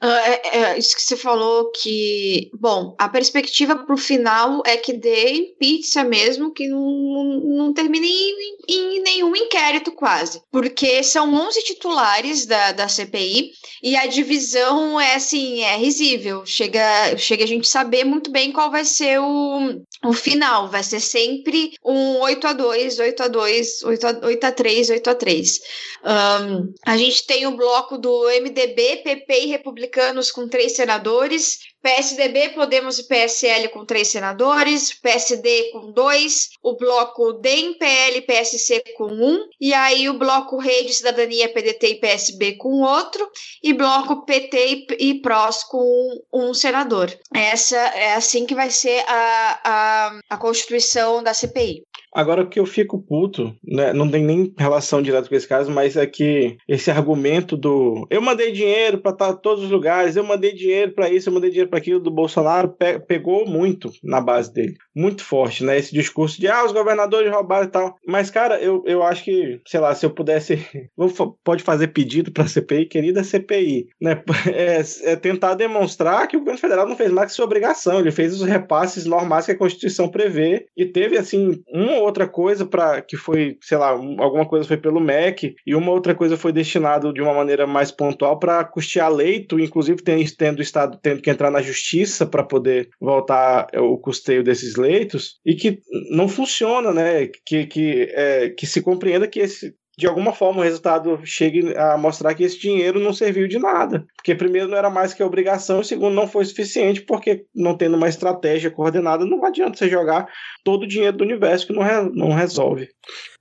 Uh, é, é, isso que você falou que, bom, a perspectiva para o final é que dê pizza mesmo, que não, não termine em, em, nenhum inquérito quase, porque são 11 titulares da, da CPI e a divisão é assim, é risível, chega, chega a gente saber muito bem qual vai ser o, o final, vai ser sempre um 8 a 2 8 a 2 8 a, 8 a 3 8 a 3 um, a gente tem o bloco do MDB, PP e Republicanos com três senadores, PSDB, Podemos e PSL com três senadores, PSD com dois, o bloco DEM, PL e PSC com um, e aí o bloco Rede, Cidadania, PDT e PSB com outro, e bloco PT e, PROS com um senador. Essa é assim que vai ser a, a, a constituição da CPI. Agora, o que eu fico puto, né, não tem nem relação direta com esse caso, mas é que esse argumento do eu mandei dinheiro para estar em todos os lugares, eu mandei dinheiro para isso, eu mandei dinheiro para aquilo do Bolsonaro, pe pegou muito na base dele. Muito forte, né? Esse discurso de ah, os governadores roubaram e tal. Mas, cara, eu, eu acho que, sei lá, se eu pudesse. [LAUGHS] pode fazer pedido para a CPI, querida CPI, né? [LAUGHS] É, é tentar demonstrar que o governo federal não fez mais que sua obrigação, ele fez os repasses normais que a Constituição prevê e teve, assim, um outra coisa para que foi, sei lá, alguma coisa foi pelo MEC e uma outra coisa foi destinado de uma maneira mais pontual para custear leito, inclusive tendo o Estado tendo que entrar na justiça para poder voltar o custeio desses leitos e que não funciona, né? Que, que, é, que se compreenda que esse, de alguma forma o resultado chegue a mostrar que esse dinheiro não serviu de nada. Porque, primeiro, não era mais que obrigação, e segundo, não foi suficiente, porque não tendo uma estratégia coordenada, não adianta você jogar todo o dinheiro do universo que não, re não resolve.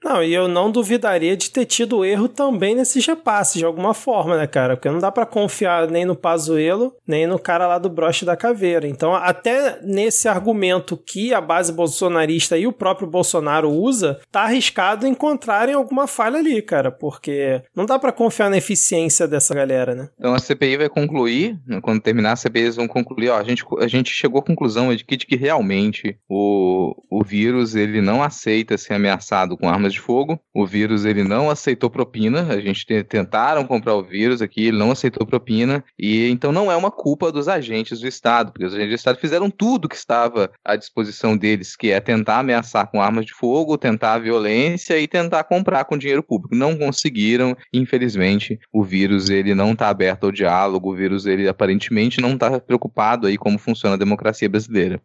Não, e eu não duvidaria de ter tido erro também nesses repasses, de alguma forma, né, cara? Porque não dá para confiar nem no Pazuello, nem no cara lá do broche da caveira. Então, até nesse argumento que a base bolsonarista e o próprio Bolsonaro usa, tá arriscado encontrarem alguma falha ali, cara, porque não dá para confiar na eficiência dessa galera, né? Então a CPI vai concluir, né, quando terminar a CPI eles vão concluir, ó, a gente, a gente chegou à conclusão de que, de que realmente o, o vírus, ele não aceita ser ameaçado com armas de fogo. O vírus ele não aceitou propina. A gente te, tentaram comprar o vírus aqui, ele não aceitou propina. E então não é uma culpa dos agentes do Estado, porque os agentes do Estado fizeram tudo que estava à disposição deles, que é tentar ameaçar com armas de fogo, tentar violência e tentar comprar com dinheiro público. Não conseguiram, infelizmente. O vírus ele não está aberto ao diálogo. O vírus ele aparentemente não está preocupado aí como funciona a democracia brasileira.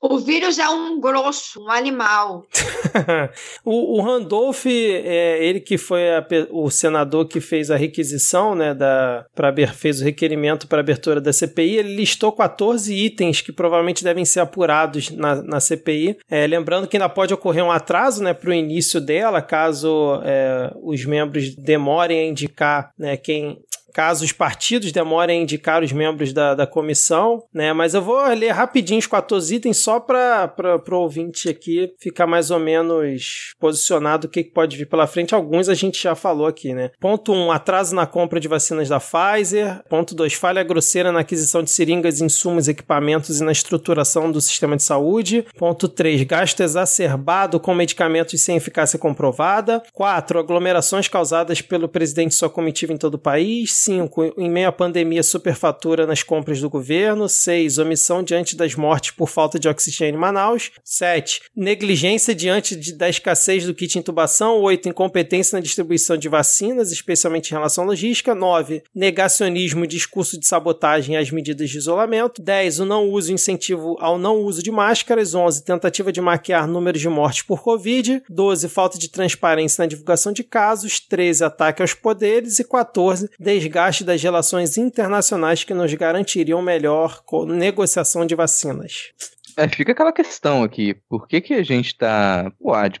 O vírus é um grosso, um animal. [LAUGHS] o, o, Randolph, é, ele que foi a, o senador que fez a requisição, né, da, pra, fez o requerimento para abertura da CPI, ele listou 14 itens que provavelmente devem ser apurados na, na CPI. É, lembrando que ainda pode ocorrer um atraso né, para o início dela, caso é, os membros demorem a indicar né, quem caso os partidos demorem a indicar os membros da, da comissão, né? Mas eu vou ler rapidinho os 14 itens só para o ouvinte aqui ficar mais ou menos posicionado o que pode vir pela frente. Alguns a gente já falou aqui, né? Ponto 1, um, atraso na compra de vacinas da Pfizer. Ponto 2, falha grosseira na aquisição de seringas, insumos, equipamentos e na estruturação do sistema de saúde. Ponto 3, gasto exacerbado com medicamentos sem eficácia comprovada. 4, aglomerações causadas pelo presidente e sua comitiva em todo o país. 5. Em meio à pandemia, superfatura nas compras do governo. 6. Omissão diante das mortes por falta de oxigênio em Manaus. 7. Negligência diante de, da escassez do kit intubação. 8. Incompetência na distribuição de vacinas, especialmente em relação à logística. 9. Negacionismo e discurso de sabotagem às medidas de isolamento. 10. O não uso incentivo ao não uso de máscaras. 11. Tentativa de maquiar números de mortes por Covid. 12. Falta de transparência na divulgação de casos. 13. Ataque aos poderes. E 14. Desgaste desgaste das relações internacionais que nos garantiriam melhor negociação de vacinas. É, fica aquela questão aqui, por que que a gente está,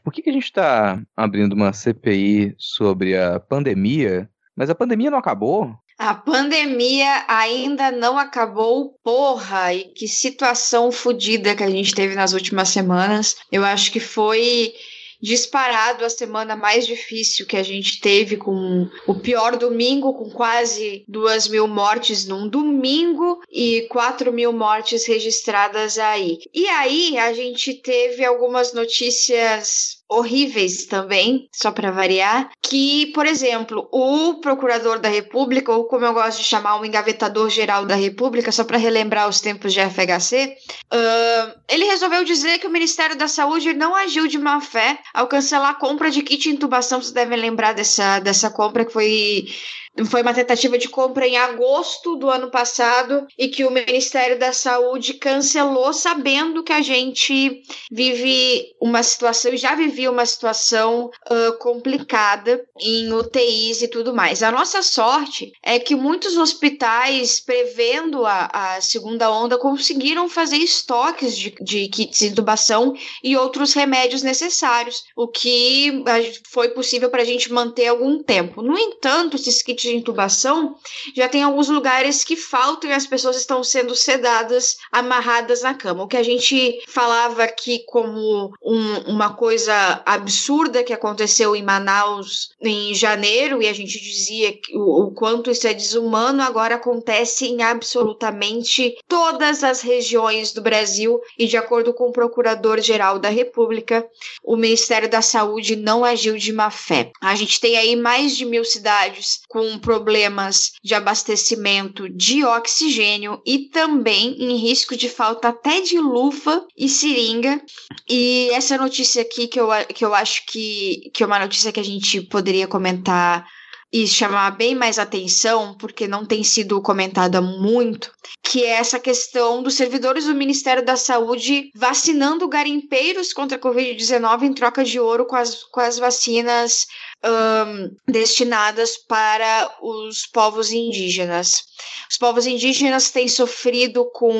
por que que a gente está abrindo uma CPI sobre a pandemia Mas a pandemia não acabou? A pandemia ainda não acabou, porra! E que situação fodida que a gente teve nas últimas semanas. Eu acho que foi disparado a semana mais difícil que a gente teve, com o pior domingo, com quase duas mil mortes num domingo e quatro mil mortes registradas aí. E aí a gente teve algumas notícias horríveis também, só para variar, que, por exemplo, o procurador da República, ou como eu gosto de chamar, o engavetador geral da República, só para relembrar os tempos de FHC, uh, ele resolveu dizer que o Ministério da Saúde não agiu de má fé ao cancelar a compra de kit de intubação. Vocês devem lembrar dessa, dessa compra que foi foi uma tentativa de compra em agosto do ano passado e que o Ministério da Saúde cancelou, sabendo que a gente vive uma situação, já vivia uma situação uh, complicada em UTIs e tudo mais. A nossa sorte é que muitos hospitais, prevendo a, a segunda onda, conseguiram fazer estoques de, de kits de intubação e outros remédios necessários, o que foi possível para a gente manter algum tempo. No entanto, esses kits de intubação, já tem alguns lugares que faltam e as pessoas estão sendo sedadas, amarradas na cama. O que a gente falava aqui como um, uma coisa absurda que aconteceu em Manaus em janeiro, e a gente dizia o, o quanto isso é desumano, agora acontece em absolutamente todas as regiões do Brasil, e de acordo com o Procurador-Geral da República, o Ministério da Saúde não agiu de má fé. A gente tem aí mais de mil cidades com problemas de abastecimento de oxigênio e também em risco de falta até de luva e seringa. E essa notícia aqui que eu, que eu acho que, que é uma notícia que a gente poderia comentar e chamar bem mais atenção, porque não tem sido comentada muito, que é essa questão dos servidores do Ministério da Saúde vacinando garimpeiros contra a Covid-19 em troca de ouro com as, com as vacinas um, destinadas para os povos indígenas. Os povos indígenas têm sofrido com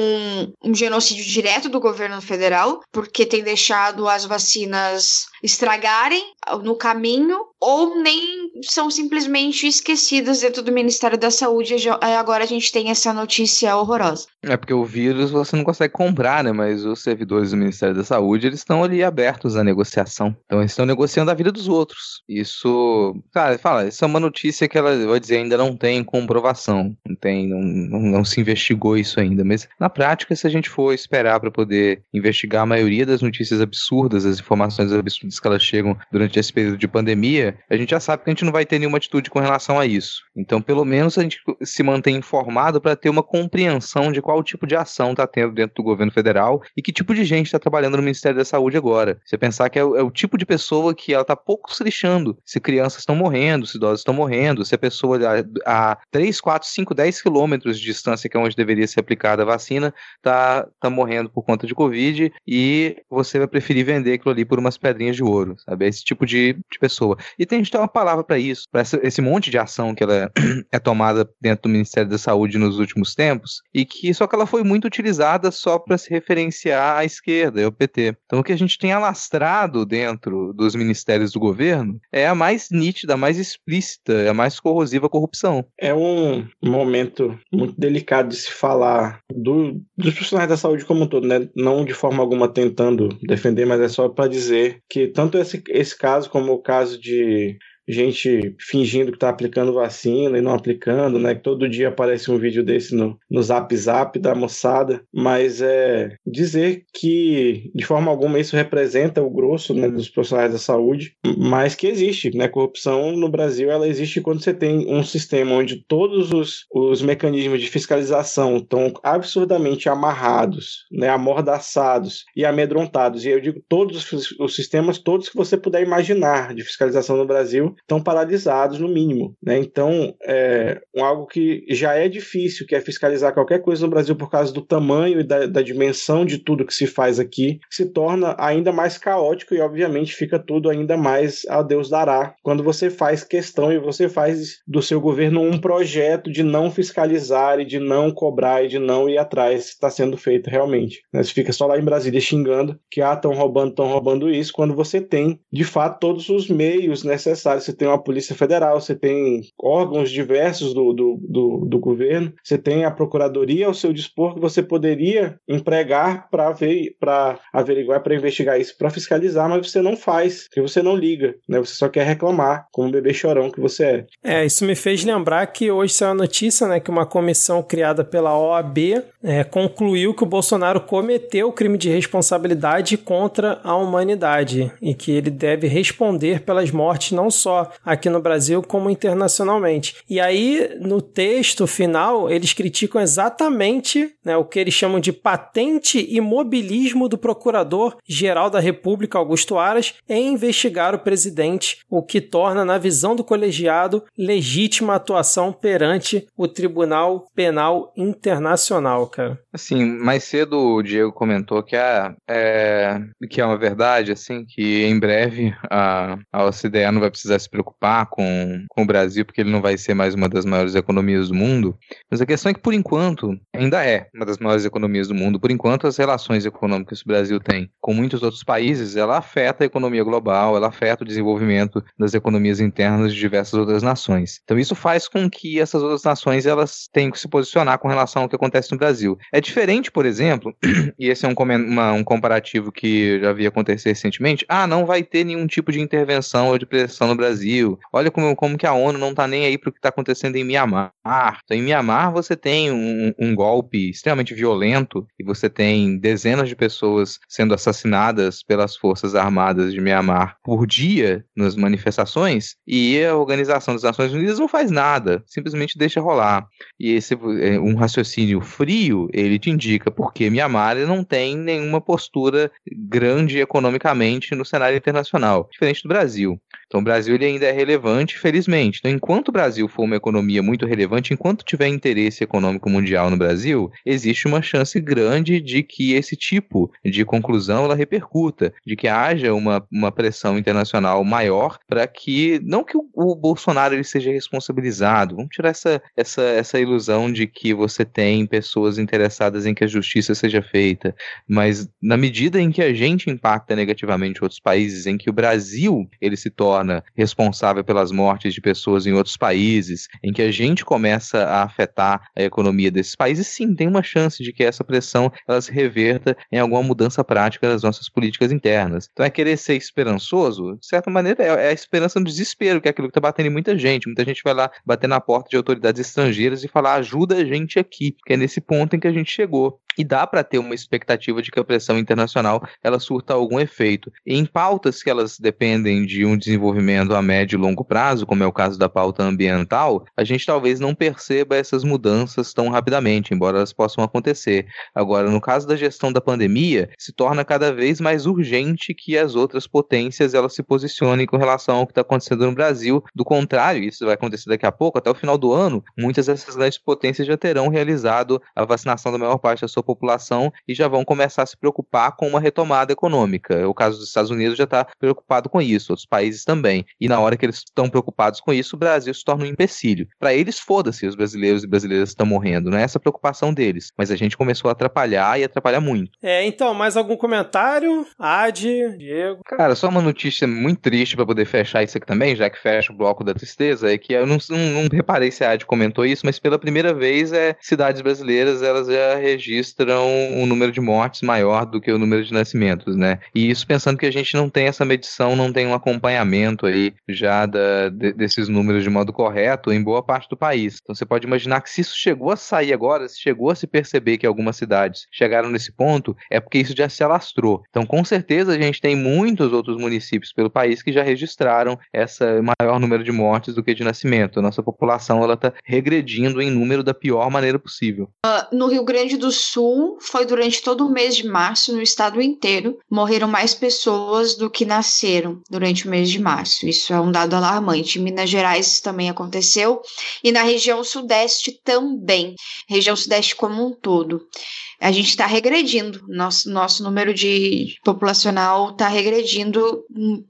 um genocídio direto do governo federal, porque tem deixado as vacinas estragarem no caminho ou nem são simplesmente esquecidas dentro do Ministério da Saúde. Agora a gente tem essa notícia horrorosa. É porque o vírus você não consegue comprar, né? Mas os servidores do Ministério da Saúde eles estão ali abertos à negociação. Então eles estão negociando a vida dos outros. Isso, cara, fala, isso é uma notícia que ela, vai dizer, ainda não tem comprovação. Não tem, não, não, não se investigou isso ainda. Mas na prática, se a gente for esperar para poder investigar a maioria das notícias absurdas, as informações absurdas que elas chegam durante esse período de pandemia, a gente já sabe que a gente não vai ter nenhuma atitude com relação a isso. Então, pelo menos a gente se mantém informado para ter uma compreensão de qual tipo de ação está tendo dentro do governo federal e que tipo de gente está trabalhando no Ministério da Saúde agora. Você pensar que é o, é o tipo de pessoa que ela está pouco se lixando se crianças estão morrendo, se idosos estão morrendo, se a pessoa a, a 3, 4, 5, 10 quilômetros de distância, que é onde deveria ser aplicada a vacina, está tá morrendo por conta de Covid e você vai preferir vender aquilo ali por umas pedrinhas de ouro, sabe? Esse tipo de, de pessoa. E tem gente que tem uma palavra para isso, para esse monte de ação que ela [CLEARS THROAT] é tomada dentro do Ministério da Saúde nos últimos tempos e que só que ela foi muito utilizada só para se referenciar à esquerda, ao PT. Então o que a gente tem alastrado dentro dos ministérios do governo é a mais nítida, a mais explícita, a mais corrosiva corrupção. É um momento muito delicado de se falar do, dos profissionais da saúde como um todo, né? Não de forma alguma tentando defender, mas é só para dizer que tanto esse, esse caso como o caso de gente fingindo que está aplicando vacina e não aplicando, né? Todo dia aparece um vídeo desse no, no zap zap da moçada, mas é dizer que de forma alguma isso representa o grosso né, dos profissionais da saúde, mas que existe, né? Corrupção no Brasil ela existe quando você tem um sistema onde todos os, os mecanismos de fiscalização estão absurdamente amarrados, né? Amordaçados e amedrontados. E eu digo todos os, os sistemas, todos que você puder imaginar de fiscalização no Brasil estão paralisados no mínimo. Né? Então, é algo que já é difícil, que é fiscalizar qualquer coisa no Brasil por causa do tamanho e da, da dimensão de tudo que se faz aqui, se torna ainda mais caótico e, obviamente, fica tudo ainda mais a Deus dará quando você faz questão e você faz do seu governo um projeto de não fiscalizar e de não cobrar e de não ir atrás está sendo feito realmente. Né? Você fica só lá em Brasília xingando que ah, estão roubando, estão roubando isso, quando você tem, de fato, todos os meios necessários você tem uma Polícia Federal, você tem órgãos diversos do, do, do, do governo, você tem a Procuradoria ao seu dispor que você poderia empregar para averiguar, para investigar isso, para fiscalizar, mas você não faz, porque você não liga, né? Você só quer reclamar, como bebê chorão que você é. É, isso me fez lembrar que hoje saiu a notícia, né, que uma comissão criada pela OAB é, concluiu que o Bolsonaro cometeu crime de responsabilidade contra a humanidade e que ele deve responder pelas mortes não só aqui no Brasil como internacionalmente. E aí, no texto final, eles criticam exatamente né, o que eles chamam de patente imobilismo do Procurador-Geral da República, Augusto Aras, em investigar o presidente, o que torna, na visão do colegiado, legítima atuação perante o Tribunal Penal Internacional, cara. Assim, mais cedo o Diego comentou que é, é, que é uma verdade, assim, que em breve a, a OCDE não vai precisar se preocupar com, com o Brasil, porque ele não vai ser mais uma das maiores economias do mundo. Mas a questão é que, por enquanto, ainda é uma das maiores economias do mundo. Por enquanto, as relações econômicas que o Brasil tem com muitos outros países, ela afeta a economia global, ela afeta o desenvolvimento das economias internas de diversas outras nações. Então, isso faz com que essas outras nações elas tenham que se posicionar com relação ao que acontece no Brasil. É diferente, por exemplo, [CLEARS THROAT] e esse é um, uma, um comparativo que já vi acontecer recentemente, ah, não vai ter nenhum tipo de intervenção ou de pressão no Brasil. Olha como, como que a ONU não está nem aí para o que está acontecendo em Mianmar. Então, em Mianmar você tem um, um golpe extremamente violento e você tem dezenas de pessoas sendo assassinadas pelas forças armadas de Mianmar por dia nas manifestações e a Organização das Nações Unidas não faz nada, simplesmente deixa rolar. E esse é, um raciocínio frio, ele te indica porque Mianmar não tem nenhuma postura grande economicamente no cenário internacional, diferente do Brasil. Então o Brasil ele ainda é relevante, felizmente. Então, enquanto o Brasil for uma economia muito relevante, enquanto tiver interesse econômico mundial no Brasil, existe uma chance grande de que esse tipo de conclusão ela repercuta, de que haja uma, uma pressão internacional maior para que não que o, o, Bolsonaro ele seja responsabilizado. Vamos tirar essa, essa, essa ilusão de que você tem pessoas interessadas em que a justiça seja feita, mas na medida em que a gente impacta negativamente outros países, em que o Brasil ele se torna responsável pelas mortes de pessoas em outros países, em que a gente começa a afetar a economia desses países, sim, tem uma chance de que essa pressão ela se reverta em alguma mudança prática das nossas políticas internas. Então é querer ser esperançoso, de certa maneira, é, é a esperança no desespero, que é aquilo que está batendo em muita gente. Muita gente vai lá bater na porta de autoridades estrangeiras e falar: ajuda a gente aqui, que é nesse ponto em que a gente chegou. E dá para ter uma expectativa de que a pressão internacional ela surta algum efeito. Em pautas que elas dependem de um desenvolvimento a médio e longo prazo, como é o caso da pauta ambiental, a gente talvez não perceba essas mudanças tão rapidamente, embora elas possam acontecer. Agora, no caso da gestão da pandemia, se torna cada vez mais urgente que as outras potências elas se posicionem com relação ao que está acontecendo no Brasil. Do contrário, isso vai acontecer daqui a pouco, até o final do ano, muitas dessas grandes potências já terão realizado a vacinação da maior parte da sua população e já vão começar a se preocupar com uma retomada econômica. O caso dos Estados Unidos já está preocupado com isso, outros países também. E na hora que eles estão preocupados com isso, o Brasil se torna um empecilho. Para eles, foda-se, os brasileiros e brasileiras estão morrendo, não é essa a preocupação deles. Mas a gente começou a atrapalhar e atrapalhar muito. É, então, mais algum comentário? Adi, Diego? Cara, só uma notícia muito triste para poder fechar isso aqui também, já que fecha o bloco da tristeza, é que eu não, não, não reparei se a Adi comentou isso, mas pela primeira vez é cidades brasileiras elas já registram registram um número de mortes maior do que o número de nascimentos, né? E isso pensando que a gente não tem essa medição, não tem um acompanhamento aí já da, de, desses números de modo correto em boa parte do país. Então você pode imaginar que se isso chegou a sair agora, se chegou a se perceber que algumas cidades chegaram nesse ponto, é porque isso já se alastrou. Então com certeza a gente tem muitos outros municípios pelo país que já registraram essa maior número de mortes do que de nascimento. A nossa população ela está regredindo em número da pior maneira possível. Uh, no Rio Grande do Sul Sul foi durante todo o mês de março no estado inteiro. Morreram mais pessoas do que nasceram durante o mês de março. Isso é um dado alarmante. Em Minas Gerais também aconteceu e na região sudeste também, região sudeste como um todo a gente está regredindo, nosso, nosso número de populacional está regredindo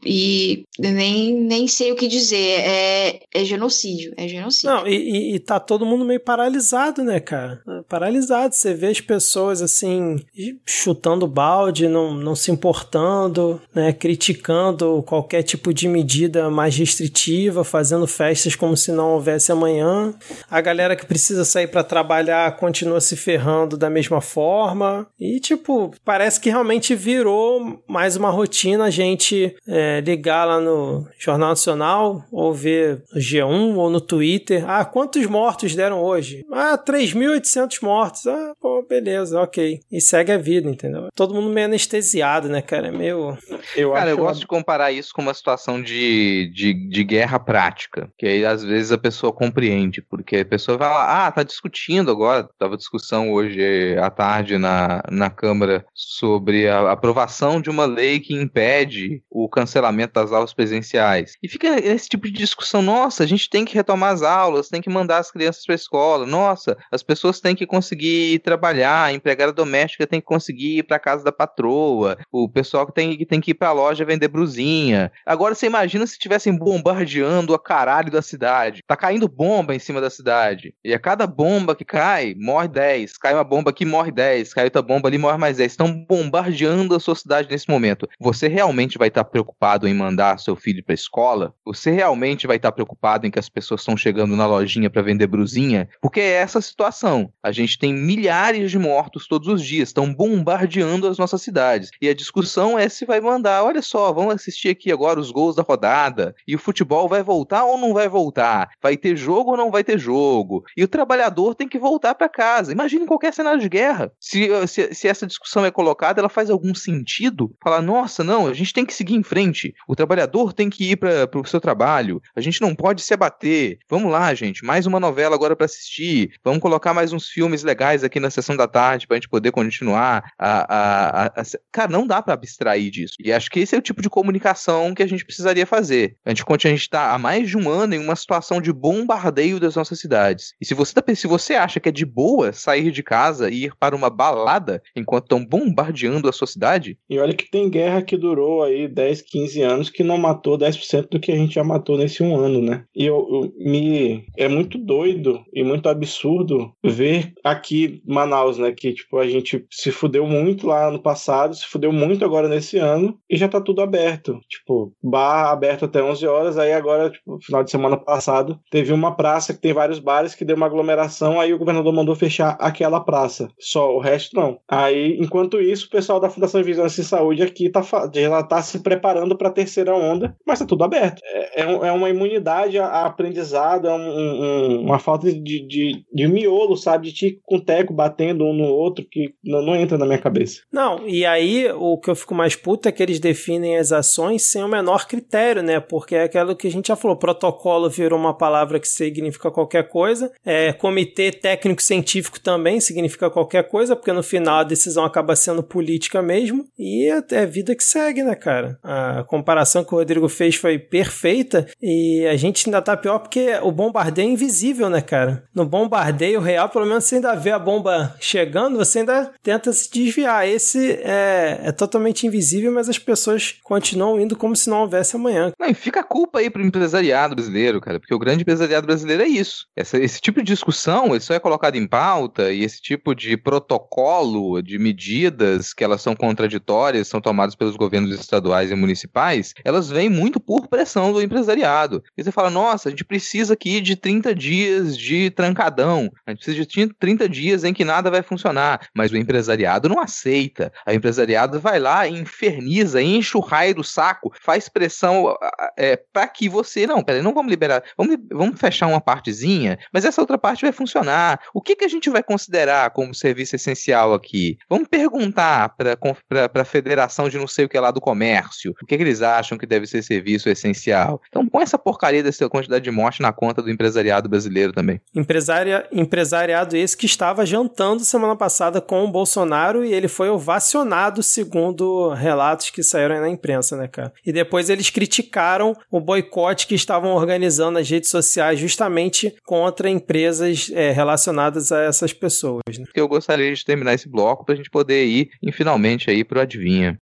e nem, nem sei o que dizer, é, é genocídio, é genocídio. Não, e, e tá todo mundo meio paralisado, né, cara? paralisado. Você vê as pessoas assim, chutando balde, não, não se importando, né? Criticando qualquer tipo de medida mais restritiva, fazendo festas como se não houvesse amanhã. A galera que precisa sair para trabalhar continua se ferrando da mesma forma. E, tipo, parece que realmente virou mais uma rotina a gente é, ligar lá no Jornal Nacional ou ver no G1 ou no Twitter. Ah, quantos mortos deram hoje? Ah, 3.800 mortos. Ah, pô, beleza, ok. E segue a vida, entendeu? Todo mundo meio anestesiado, né, cara? É meio. Eu cara, eu gosto de comparar isso com uma situação de, de, de guerra prática. Que aí, às vezes, a pessoa compreende. Porque a pessoa vai lá, ah, tá discutindo agora. Tava discussão hoje à tarde na, na Câmara sobre a aprovação de uma lei que impede o cancelamento das aulas presenciais. E fica esse tipo de discussão, nossa, a gente tem que retomar as aulas, tem que mandar as crianças para a escola, nossa, as pessoas têm que conseguir trabalhar, a empregada doméstica tem que conseguir ir para casa da patroa, o pessoal que tem, que tem que ir para a loja vender brusinha. Agora você imagina se estivessem bombardeando a caralho da cidade. Tá caindo bomba em cima da cidade. E a cada bomba que cai, morre 10. Cai uma bomba aqui, morre 10. Cai outra bomba ali, morre mais 10. Estão bombardeando a sua cidade nesse momento. Você realmente vai estar preocupado em mandar seu filho para escola? Você realmente vai estar preocupado em que as pessoas estão chegando na lojinha para vender brusinha? Porque é essa a situação. A gente tem milhares de mortos todos os dias, estão bombardeando as nossas cidades. E a discussão é se vai mandar, olha só, vamos assistir aqui agora os gols da rodada. E o futebol vai voltar ou não vai voltar? Vai ter jogo ou não vai ter jogo? E o trabalhador tem que voltar para casa. Imagine qualquer cenário de guerra. Se, se, se essa discussão é colocada, ela faz algum sentido? Falar, nossa, não, a gente tem que seguir em frente. O trabalhador tem que ir para o seu trabalho. A gente não pode se abater. Vamos lá, gente. Mais uma novela agora para assistir. Vamos colocar mais uns filmes legais aqui na sessão da tarde para a gente poder continuar a, a, a. Cara, não dá para abstrair disso. E acho que esse é o tipo de comunicação que a gente precisaria fazer. A gente, a gente está há mais de um ano em uma situação de bombardeio das nossas cidades. E se você, tá, se você acha que é de boa sair de casa e ir para uma balada enquanto estão bombardeando a sua cidade. E olha que tem guerra que durou aí 10, 15 anos que não matou 10% do que a gente já matou nesse um ano, né? E eu, eu, me é muito doido e muito absurdo ver aqui Manaus, né, que tipo a gente se fudeu muito lá no passado, se fudeu muito agora nesse ano e já tá tudo aberto. Tipo, bar aberto até 11 horas, aí agora, tipo, final de semana passado, teve uma praça que tem vários bares que deu uma aglomeração, aí o governador mandou fechar aquela praça. Só o resto não. Aí, enquanto isso, o pessoal da Fundação de Vigilância e Saúde aqui tá, já tá se preparando para a terceira onda, mas tá tudo aberto. É, é, é uma imunidade a aprendizado, é um, um, uma falta de, de, de miolo, sabe? De tico com teco batendo um no outro que não, não entra na minha cabeça. Não, e aí o que eu fico mais puto é que eles definem as ações sem o menor critério, né? Porque é aquilo que a gente já falou, protocolo virou uma palavra que significa qualquer coisa, é, comitê técnico científico também significa qualquer coisa, porque no final a decisão acaba sendo política mesmo, e é, é vida que segue, né, cara? A comparação que o Rodrigo fez foi perfeita, e a gente ainda tá pior porque o bombardeio é invisível, né, cara? No bombardeio real, pelo menos você ainda vê a bomba chegando, você ainda tenta se desviar. Esse é, é totalmente invisível, mas as pessoas continuam indo como se não houvesse amanhã. Não, e fica a culpa aí pro empresariado brasileiro, cara, porque o grande empresariado brasileiro é isso. Essa, esse tipo de discussão, isso é colocado em pauta, e esse tipo de protocolo, de medidas que elas são contraditórias, são tomadas pelos governos estaduais e municipais, elas vêm muito por pressão do empresariado. E você fala, nossa, a gente precisa aqui de 30 dias de trancadão, a gente precisa de 30 dias em que nada vai funcionar, mas o empresariado não aceita. O empresariado vai lá, inferniza, enche o raio do saco, faz pressão é, para que você, não, peraí, não vamos liberar, vamos, vamos fechar uma partezinha, mas essa outra parte vai funcionar. O que, que a gente vai considerar como serviço essencial aqui? Vamos perguntar para a federação de não sei o que lá do comércio, o que, que eles acham que deve ser serviço essencial. Então põe essa porcaria dessa quantidade de morte na conta do empresariado brasileiro também. Empresária, empresariado esse que estava jantando semana passada com o Bolsonaro e ele foi ovacionado, segundo relatos que saíram na imprensa, né, cara? E depois eles criticaram o boicote que estavam organizando nas redes sociais justamente contra empresas é, relacionadas a essas pessoas. Né? Eu gostaria de terminar esse bloco para a gente poder ir, finalmente, aí pro Adivinha.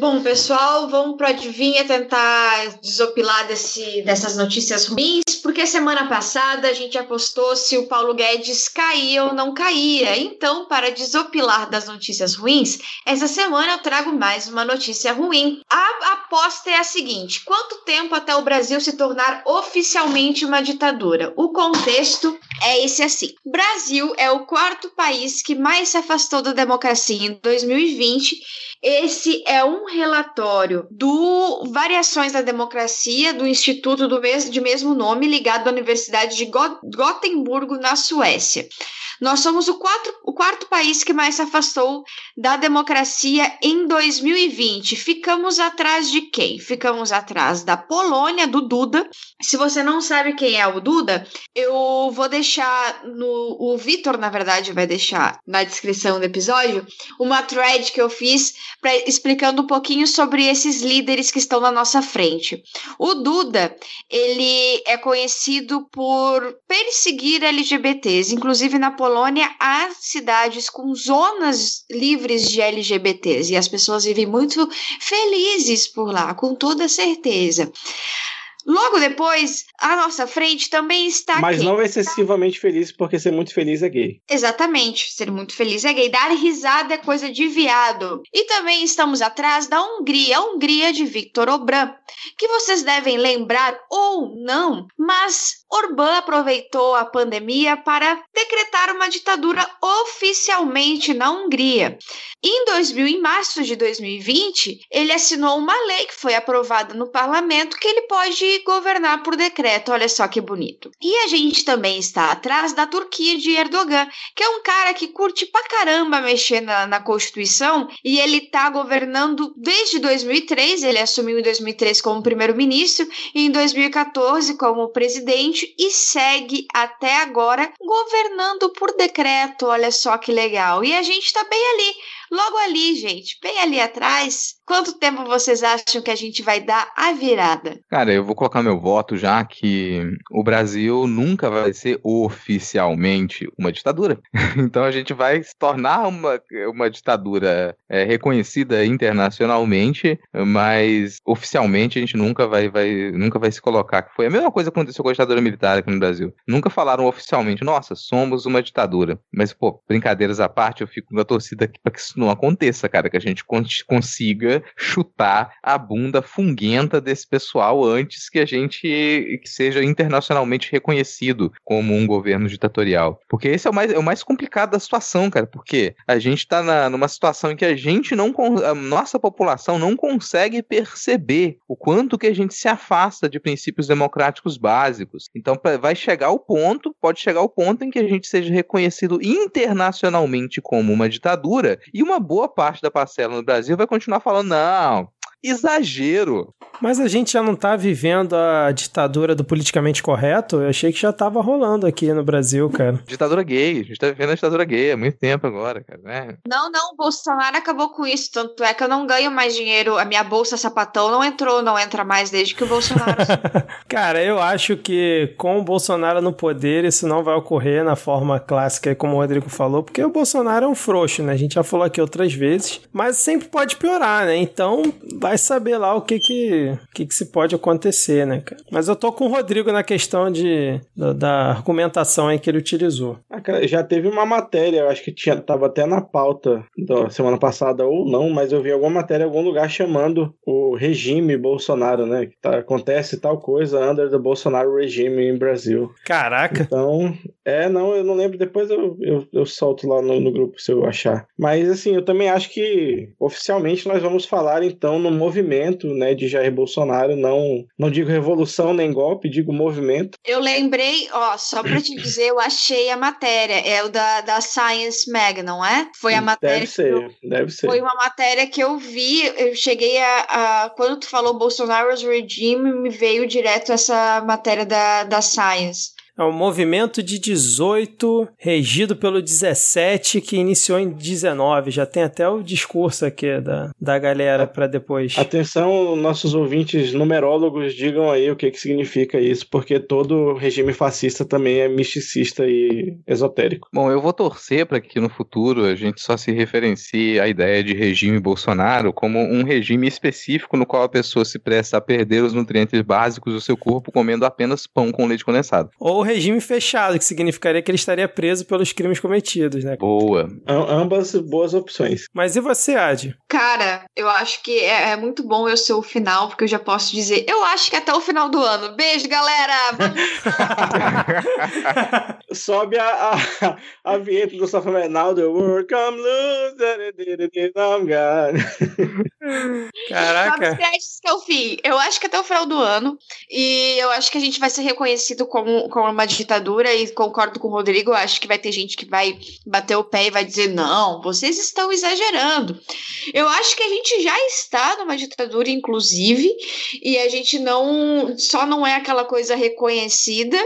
Bom, pessoal, vamos para adivinha tentar desopilar desse, dessas notícias ruins, porque semana passada a gente apostou se o Paulo Guedes caía ou não caía. Então, para desopilar das notícias ruins, essa semana eu trago mais uma notícia ruim. A aposta é a seguinte: quanto tempo até o Brasil se tornar oficialmente uma ditadura? O contexto é esse assim. Brasil é o quarto país que mais se afastou da democracia em 2020 esse é um relatório do Variações da Democracia do Instituto do de mesmo nome, ligado à Universidade de Gotemburgo, na Suécia. Nós somos o, quatro, o quarto país que mais se afastou da democracia em 2020. Ficamos atrás de quem? Ficamos atrás da Polônia, do Duda. Se você não sabe quem é o Duda, eu vou deixar no. O Vitor, na verdade, vai deixar na descrição do episódio uma thread que eu fiz pra, explicando um pouquinho sobre esses líderes que estão na nossa frente. O Duda, ele é conhecido por perseguir LGBTs, inclusive na Polônia Polônia há cidades com zonas livres de LGBTs e as pessoas vivem muito felizes por lá, com toda certeza. Logo depois, à nossa frente também está. Mas quem? não excessivamente feliz, porque ser muito feliz é gay. Exatamente, ser muito feliz é gay. Dar risada é coisa de viado. E também estamos atrás da Hungria, a Hungria de Viktor Orbán, que vocês devem lembrar ou não, mas Orbán aproveitou a pandemia para decretar uma ditadura oficialmente na Hungria. Em 2000, em março de 2020, ele assinou uma lei que foi aprovada no parlamento que ele pode governar por decreto. Olha só que bonito. E a gente também está atrás da Turquia de Erdogan, que é um cara que curte pra caramba mexer na, na Constituição e ele tá governando desde 2003. Ele assumiu em 2003 como primeiro-ministro e em 2014 como presidente e segue até agora governando por decreto. Olha só que legal. E a gente tá bem ali Logo ali, gente, bem ali atrás, quanto tempo vocês acham que a gente vai dar a virada? Cara, eu vou colocar meu voto já que o Brasil nunca vai ser oficialmente uma ditadura. [LAUGHS] então a gente vai se tornar uma, uma ditadura é, reconhecida internacionalmente, mas oficialmente a gente nunca vai, vai, nunca vai se colocar. Foi a mesma coisa que aconteceu com a ditadura militar aqui no Brasil. Nunca falaram oficialmente, nossa, somos uma ditadura. Mas, pô, brincadeiras à parte, eu fico na torcida aqui para que isso não aconteça, cara, que a gente consiga chutar a bunda funguenta desse pessoal antes que a gente que seja internacionalmente reconhecido como um governo ditatorial. Porque esse é o mais, é o mais complicado da situação, cara, porque a gente tá na, numa situação em que a gente não, a nossa população não consegue perceber o quanto que a gente se afasta de princípios democráticos básicos. Então vai chegar o ponto, pode chegar o ponto em que a gente seja reconhecido internacionalmente como uma ditadura e uma uma boa parte da parcela no Brasil vai continuar falando: não, exagero. Mas a gente já não tá vivendo a ditadura do politicamente correto? Eu achei que já tava rolando aqui no Brasil, cara. Ditadura gay, a gente tá vivendo a ditadura gay há muito tempo agora, cara, né? Não, não, o Bolsonaro acabou com isso, tanto é que eu não ganho mais dinheiro, a minha bolsa sapatão não entrou, não entra mais desde que o Bolsonaro... [LAUGHS] cara, eu acho que com o Bolsonaro no poder isso não vai ocorrer na forma clássica, como o Rodrigo falou, porque o Bolsonaro é um frouxo, né? A gente já falou aqui outras vezes, mas sempre pode piorar, né? Então, vai saber lá o que que, que, que se pode acontecer, né, cara? Mas eu tô com o Rodrigo na questão de, da, da argumentação aí que ele utilizou. Ah, cara, já teve uma matéria, eu acho que tinha, tava até na pauta da semana passada ou não, mas eu vi alguma matéria em algum lugar chamando o regime Bolsonaro, né? Que tá, acontece tal coisa under the Bolsonaro regime em Brasil. Caraca! Então, é, não, eu não lembro, depois eu, eu, eu solto lá no, no grupo se eu achar. Mas assim, eu também acho que oficialmente nós vamos falar então no movimento, né, de Jair Bolsonaro, não, não digo revolução nem golpe, digo movimento. Eu lembrei, ó, só para te [LAUGHS] dizer, eu achei a matéria, é o da, da Science Mag, não é? Foi a matéria. Deve ser, eu, deve ser. Foi uma matéria que eu vi, eu cheguei a, a quando tu falou Bolsonaro's regime, me veio direto essa matéria da, da Science. É um movimento de 18, regido pelo 17, que iniciou em 19. Já tem até o discurso aqui da, da galera para depois. Atenção, nossos ouvintes numerólogos, digam aí o que, que significa isso, porque todo regime fascista também é misticista e esotérico. Bom, eu vou torcer para que no futuro a gente só se referencie à ideia de regime Bolsonaro como um regime específico no qual a pessoa se presta a perder os nutrientes básicos do seu corpo comendo apenas pão com leite condensado. Ou regime fechado, que significaria que ele estaria preso pelos crimes cometidos, né? Boa. Am- ambas boas opções. Mas e você, Ad? Cara, eu acho que é, é muito bom eu ser o final, porque eu já posso dizer, eu acho que até o final do ano. Beijo, galera! [LAUGHS] Sobe a, a, a vinheta do Safra Now the world come loose, I'm. Caraca. Sabe, que é o fim. Eu acho que até o final do ano. E eu acho que a gente vai ser reconhecido como, como uma ditadura. E concordo com o Rodrigo. Acho que vai ter gente que vai bater o pé e vai dizer: não, vocês estão exagerando. Eu acho que a gente já está numa ditadura, inclusive. E a gente não. Só não é aquela coisa reconhecida.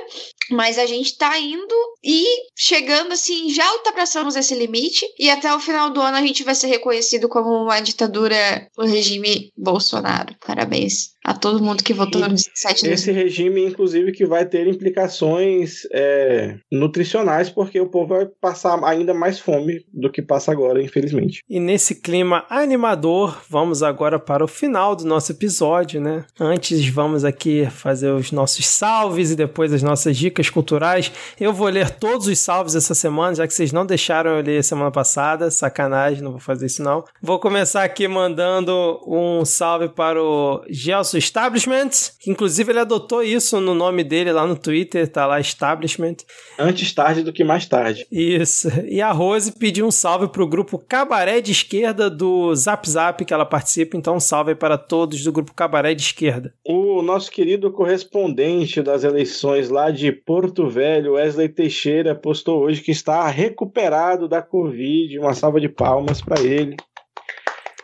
Mas a gente tá indo e chegando assim, já ultrapassamos esse limite. E até o final do ano a gente vai ser reconhecido como uma ditadura, o regime Bolsonaro. Parabéns a todo mundo que votou no 17 de Esse regime, inclusive, que vai ter implicações é, nutricionais, porque o povo vai passar ainda mais fome do que passa agora, infelizmente. E nesse clima animador, vamos agora para o final do nosso episódio, né? Antes, vamos aqui fazer os nossos salves e depois as nossas dicas culturais. Eu vou ler todos os salves essa semana, já que vocês não deixaram eu ler semana passada. Sacanagem, não vou fazer isso não. Vou começar aqui mandando um salve para o Gelson Establishment, que inclusive ele adotou isso no nome dele lá no Twitter, tá lá Establishment. Antes tarde do que mais tarde. Isso. E a Rose pediu um salve pro grupo Cabaré de Esquerda do Zap Zap, que ela participa. Então, um salve para todos do grupo Cabaré de Esquerda. O nosso querido correspondente das eleições lá de Porto Velho, Wesley Teixeira, postou hoje que está recuperado da Covid. Uma salva de palmas para ele.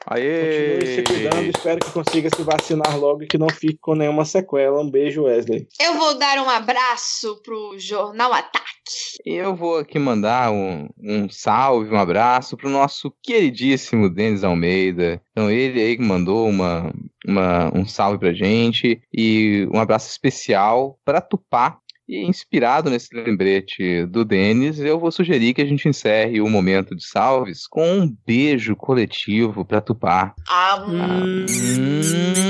Aê! Continue se cuidando, espero que consiga se vacinar logo e que não fique com nenhuma sequela. Um beijo, Wesley. Eu vou dar um abraço pro Jornal Ataque. E eu vou aqui mandar um, um salve, um abraço pro nosso queridíssimo Denis Almeida. Então, ele aí que mandou uma, uma, um salve pra gente e um abraço especial pra Tupá. E inspirado nesse lembrete do Denis, eu vou sugerir que a gente encerre o momento de salves com um beijo coletivo pra Tupá. Ah, Hum.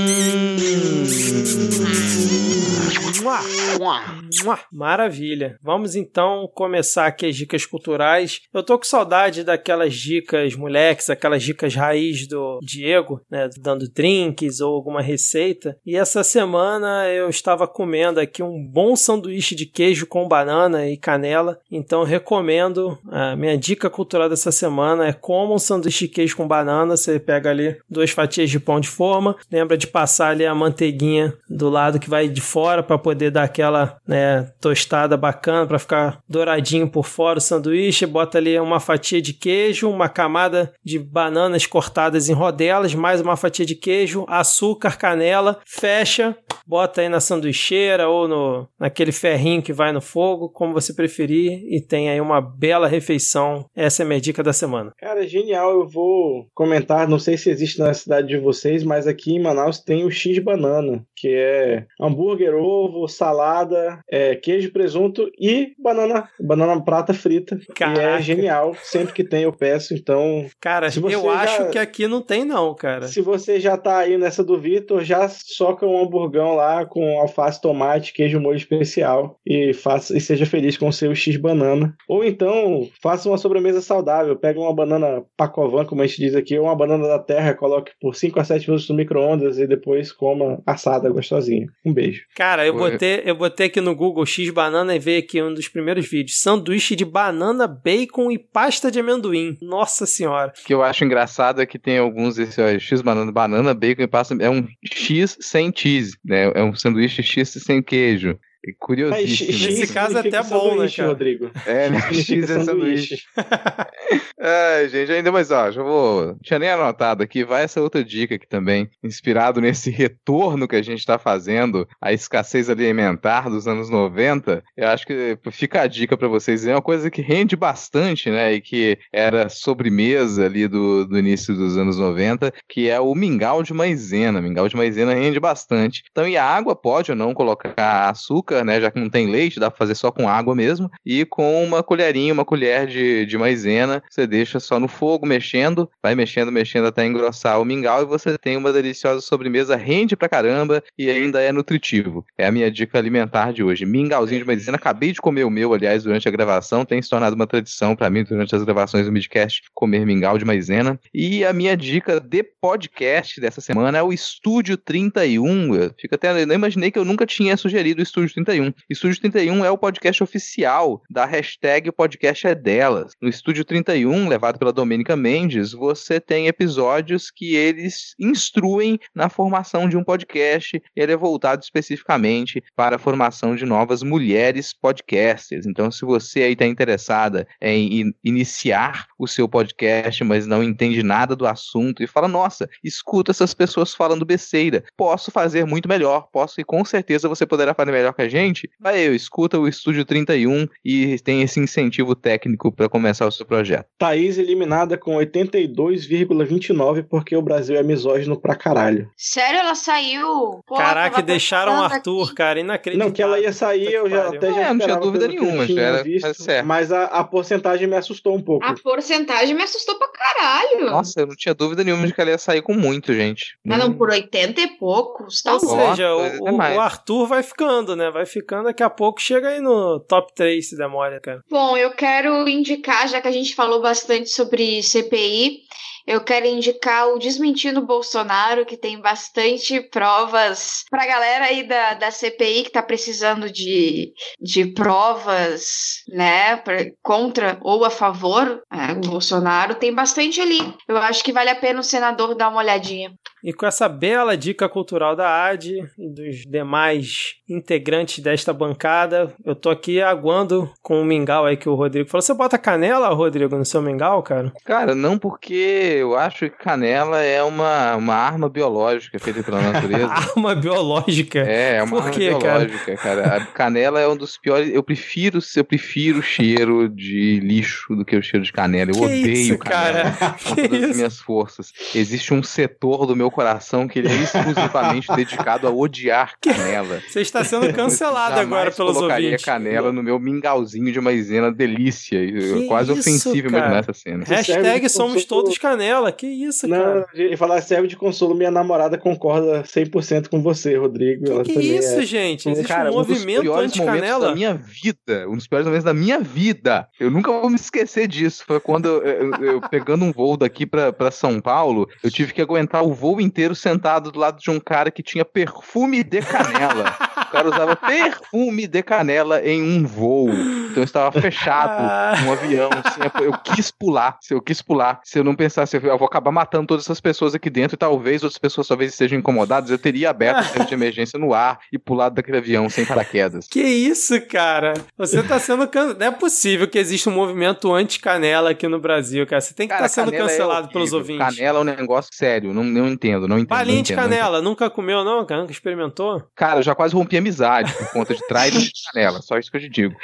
Maravilha. Vamos então começar aqui as dicas culturais. Eu tô com saudade daquelas dicas moleques, aquelas dicas raiz do Diego, né, dando drinks ou alguma receita. E essa semana eu estava comendo aqui um bom sanduíche de queijo com banana e canela. Então recomendo. A minha dica cultural dessa semana é como um sanduíche de queijo com banana. Você pega ali duas fatias de pão de forma, lembra de passar ali a manteiguinha do lado que vai de fora para poder dar aquela né, tostada bacana para ficar douradinho por fora o sanduíche. Bota ali uma fatia de queijo, uma camada de bananas cortadas em rodelas, mais uma fatia de queijo, açúcar, canela, fecha, bota aí na sanduicheira ou no naquele ferrinho que vai no fogo, como você preferir, e tem aí uma bela refeição. Essa é a minha dica da semana. Cara, genial. Eu vou comentar, não sei se existe na cidade de vocês, mas aqui em Manaus tem o X Banana, que é hambúrguer, ovo, salada, é, queijo, presunto e banana, banana prata frita. E Caraca. é genial. Sempre que tem eu peço, então Cara, eu já- acho que aqui não tem não, cara. Se você já tá aí nessa do Vitor, já soca um hamburgão lá com alface, tomate, queijo molho especial e faça e seja feliz com o seu X banana. Ou então, faça uma sobremesa saudável, pega uma banana pacovan, como a gente diz aqui, ou uma banana da terra, coloque por 5 a 7 minutos no micro-ondas e depois coma assada gostosinha. Um beijo. Cara, eu botei, eu botei aqui no Google X banana e veio aqui um dos primeiros vídeos. Sanduíche de banana, bacon e pasta de amendoim. Nossa senhora. O que eu acho engraçado é que tem alguns esse ó, X banana, banana, bacon e pasta. É um X sem cheese, né? É um sanduíche X sem queijo. Curiosíssimo. Aí, X Nesse caso é até bom, né, cara? Rodrigo. É, né? X é sanduíche. [LAUGHS] Ai, gente, ainda mais, ó, já vou. Tinha nem anotado aqui, vai essa outra dica aqui também. Inspirado nesse [LAUGHS] retorno que a gente tá fazendo à escassez alimentar dos anos 90, eu acho que fica a dica pra vocês. É uma coisa que rende bastante, né? E que era sobremesa ali do, do início dos anos 90, que é o mingau de maisena. Mingau de maisena rende bastante. Então, e a água pode ou não colocar açúcar, né? Já que não tem leite, dá pra fazer só com água mesmo. E com uma colherinha, uma colher de, de maisena, você deixa só no fogo, mexendo, vai mexendo, mexendo até engrossar o mingau e você tem uma deliciosa sobremesa, rende pra caramba e ainda é nutritivo. É a minha dica alimentar de hoje. Mingauzinho de maisena, acabei de comer o meu, aliás, durante a gravação, tem se tornado uma tradição pra mim durante as gravações do Midcast comer mingau de maisena. E a minha dica de podcast dessa semana é o Estúdio 31. Eu fico até, eu não imaginei que eu nunca tinha sugerido o Estúdio 31. Estúdio 31 é o podcast oficial da hashtag podcast é delas. No Estúdio 31, levado pela Domênica Mendes, você tem episódios que eles instruem na formação de um podcast. Ele é voltado especificamente para a formação de novas mulheres podcasters. Então, se você aí está interessada em in- iniciar o seu podcast, mas não entende nada do assunto e fala, nossa, escuta essas pessoas falando besteira, posso fazer muito melhor, posso e com certeza você poderá fazer melhor que a gente. Vai eu, escuta o Estúdio 31 e tem esse incentivo técnico para começar o seu projeto. Thaís eliminada com 82,29 porque o Brasil é misógino pra caralho. Sério, ela saiu? Pô, Caraca, deixaram o Arthur, aqui. cara, inacreditável. Não, que ela ia sair, eu já até já É, não tinha dúvida nenhuma, tinha já era- visto, era. Mas a, a porcentagem me assustou um pouco. A porcentagem me assustou pra caralho. Nossa, eu não tinha dúvida nenhuma de que ela ia sair com muito, gente. Mas não, por 80 e poucos, tá Ou seja, o, demais. o Arthur vai ficando, né? Vai ficando, daqui a pouco chega aí no top 3, se demora, cara. Bom, eu quero indicar, já que a gente falou bastante sobre CPI, eu quero indicar o Desmentindo Bolsonaro, que tem bastante provas pra galera aí da, da CPI que tá precisando de, de provas, né, pra- contra ou a favor é, do Bolsonaro. Tem bastante ali. Eu acho que vale a pena o senador dar uma olhadinha. E com essa bela dica cultural da AD e dos demais integrantes desta bancada, eu tô aqui aguando com o mingau aí que o Rodrigo falou. Você bota canela, Rodrigo, no seu mingau, cara? Cara, não porque eu acho que canela é uma, uma arma biológica feita pela natureza. [LAUGHS] Arma biológica. É, é uma Por arma quê, cara? biológica, cara? A canela é um dos piores. Eu prefiro, eu prefiro o cheiro de lixo do que o cheiro de canela. Eu Que odeio isso, canela. cara? Com Que todas as isso? minhas forças. Existe um setor do meu coração que ele é exclusivamente [LAUGHS] dedicado a odiar canela. Você está sendo cancelado agora pelos colocaria ouvintes. canela no meu mingauzinho de maisena delícia. Que quase isso, ofensivo cara? imaginar essa cena. Hashtag somos consolo. todos canela. Que isso, Não, cara? e falar serve de consolo, minha namorada concorda 100% com você, Rodrigo. Ela Que, que também isso, é. gente? Existe Cara, um um dos movimento piores momentos anti-canela? da minha vida, um dos piores momentos da minha vida, eu nunca vou me esquecer disso, foi quando eu, eu- eu pegando um voo daqui pra São Paulo, eu tive que aguentar o voo inteiro sentado do lado de um cara que tinha perfume de canela. O cara usava [LAUGHS] perfume de canela em um voo. Então eu estava fechado Ah. num avião, assim, eu quis pular, se eu quis pular, se eu não pensasse, eu vou acabar matando todas essas pessoas aqui dentro e talvez outras pessoas talvez estejam incomodadas, eu teria aberto o centro de emergência no ar e pulado daquele avião sem paraquedas. Que isso, cara? Você tá sendo can... Não é possível que exista um movimento anti-canela aqui no Brasil, cara. Você tem que estar Cara, sendo é cancelado horrível. pelos ouvintes. Canela é um negócio sério, não, não entendo, não entendo. Balinha não de entendo, não entendo. canela, nunca comeu não, cara? Nunca experimentou? Cara, eu já quase rompi amizade por conta de trás de [LAUGHS] canela, só isso que eu te digo.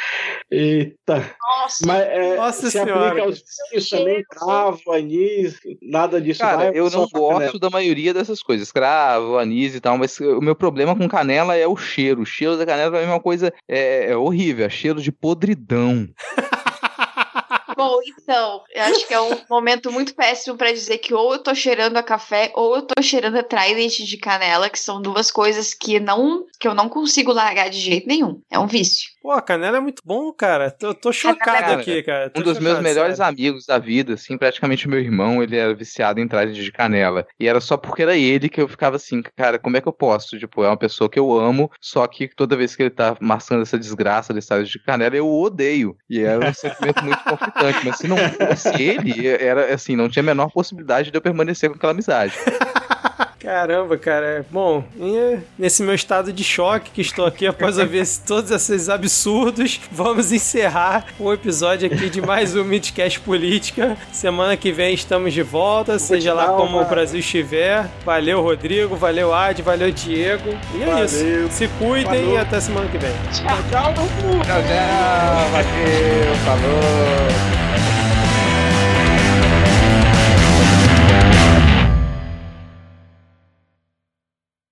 Eita. Nossa, Mas é, Nossa se senhora. aplica aos também, cravo, anis, nada disso. Cara, vai, eu não pra canela. gosto da maioria dessas coisas, cravo, anis e tal, mas o meu problema com canela é o cheiro. O cheiro da canela pra mim é uma coisa é, é horrível, é cheiro de podridão. [LAUGHS] Bom, então, eu acho que é um [LAUGHS] momento muito péssimo pra dizer que ou eu tô cheirando a café ou eu tô cheirando a Trident de canela, que são duas coisas que não que eu não consigo largar de jeito nenhum. É um vício. Pô, a canela é muito bom, cara. Tô, tô chocado Cara, aqui, cara. Tô Um dos meus melhores sério. amigos da vida, assim, praticamente meu irmão, ele era viciado em traje de canela. E era só porque era ele que eu ficava assim, cara, como é que eu posso? Tipo, é uma pessoa que eu amo, só que toda vez que ele tá maçando essa desgraça desse traje de canela, eu o odeio. E era um sentimento muito [LAUGHS] conflitante. Mas se não fosse ele, era assim, não tinha a menor possibilidade de eu permanecer com aquela amizade. [LAUGHS] Caramba, cara. Bom, e nesse meu estado de choque que estou aqui após ouvir todos esses absurdos, vamos encerrar o episódio aqui de mais um Midcast Política. Semana que vem estamos de volta, seja lá dar como uma- o Brasil estiver. Valeu, Rodrigo. Valeu, Ad. Valeu, Diego. E é Valeu. isso. Se cuidem Falou. e até semana que vem. Tchau, tchau. Tchau, tchau. Valeu, falou.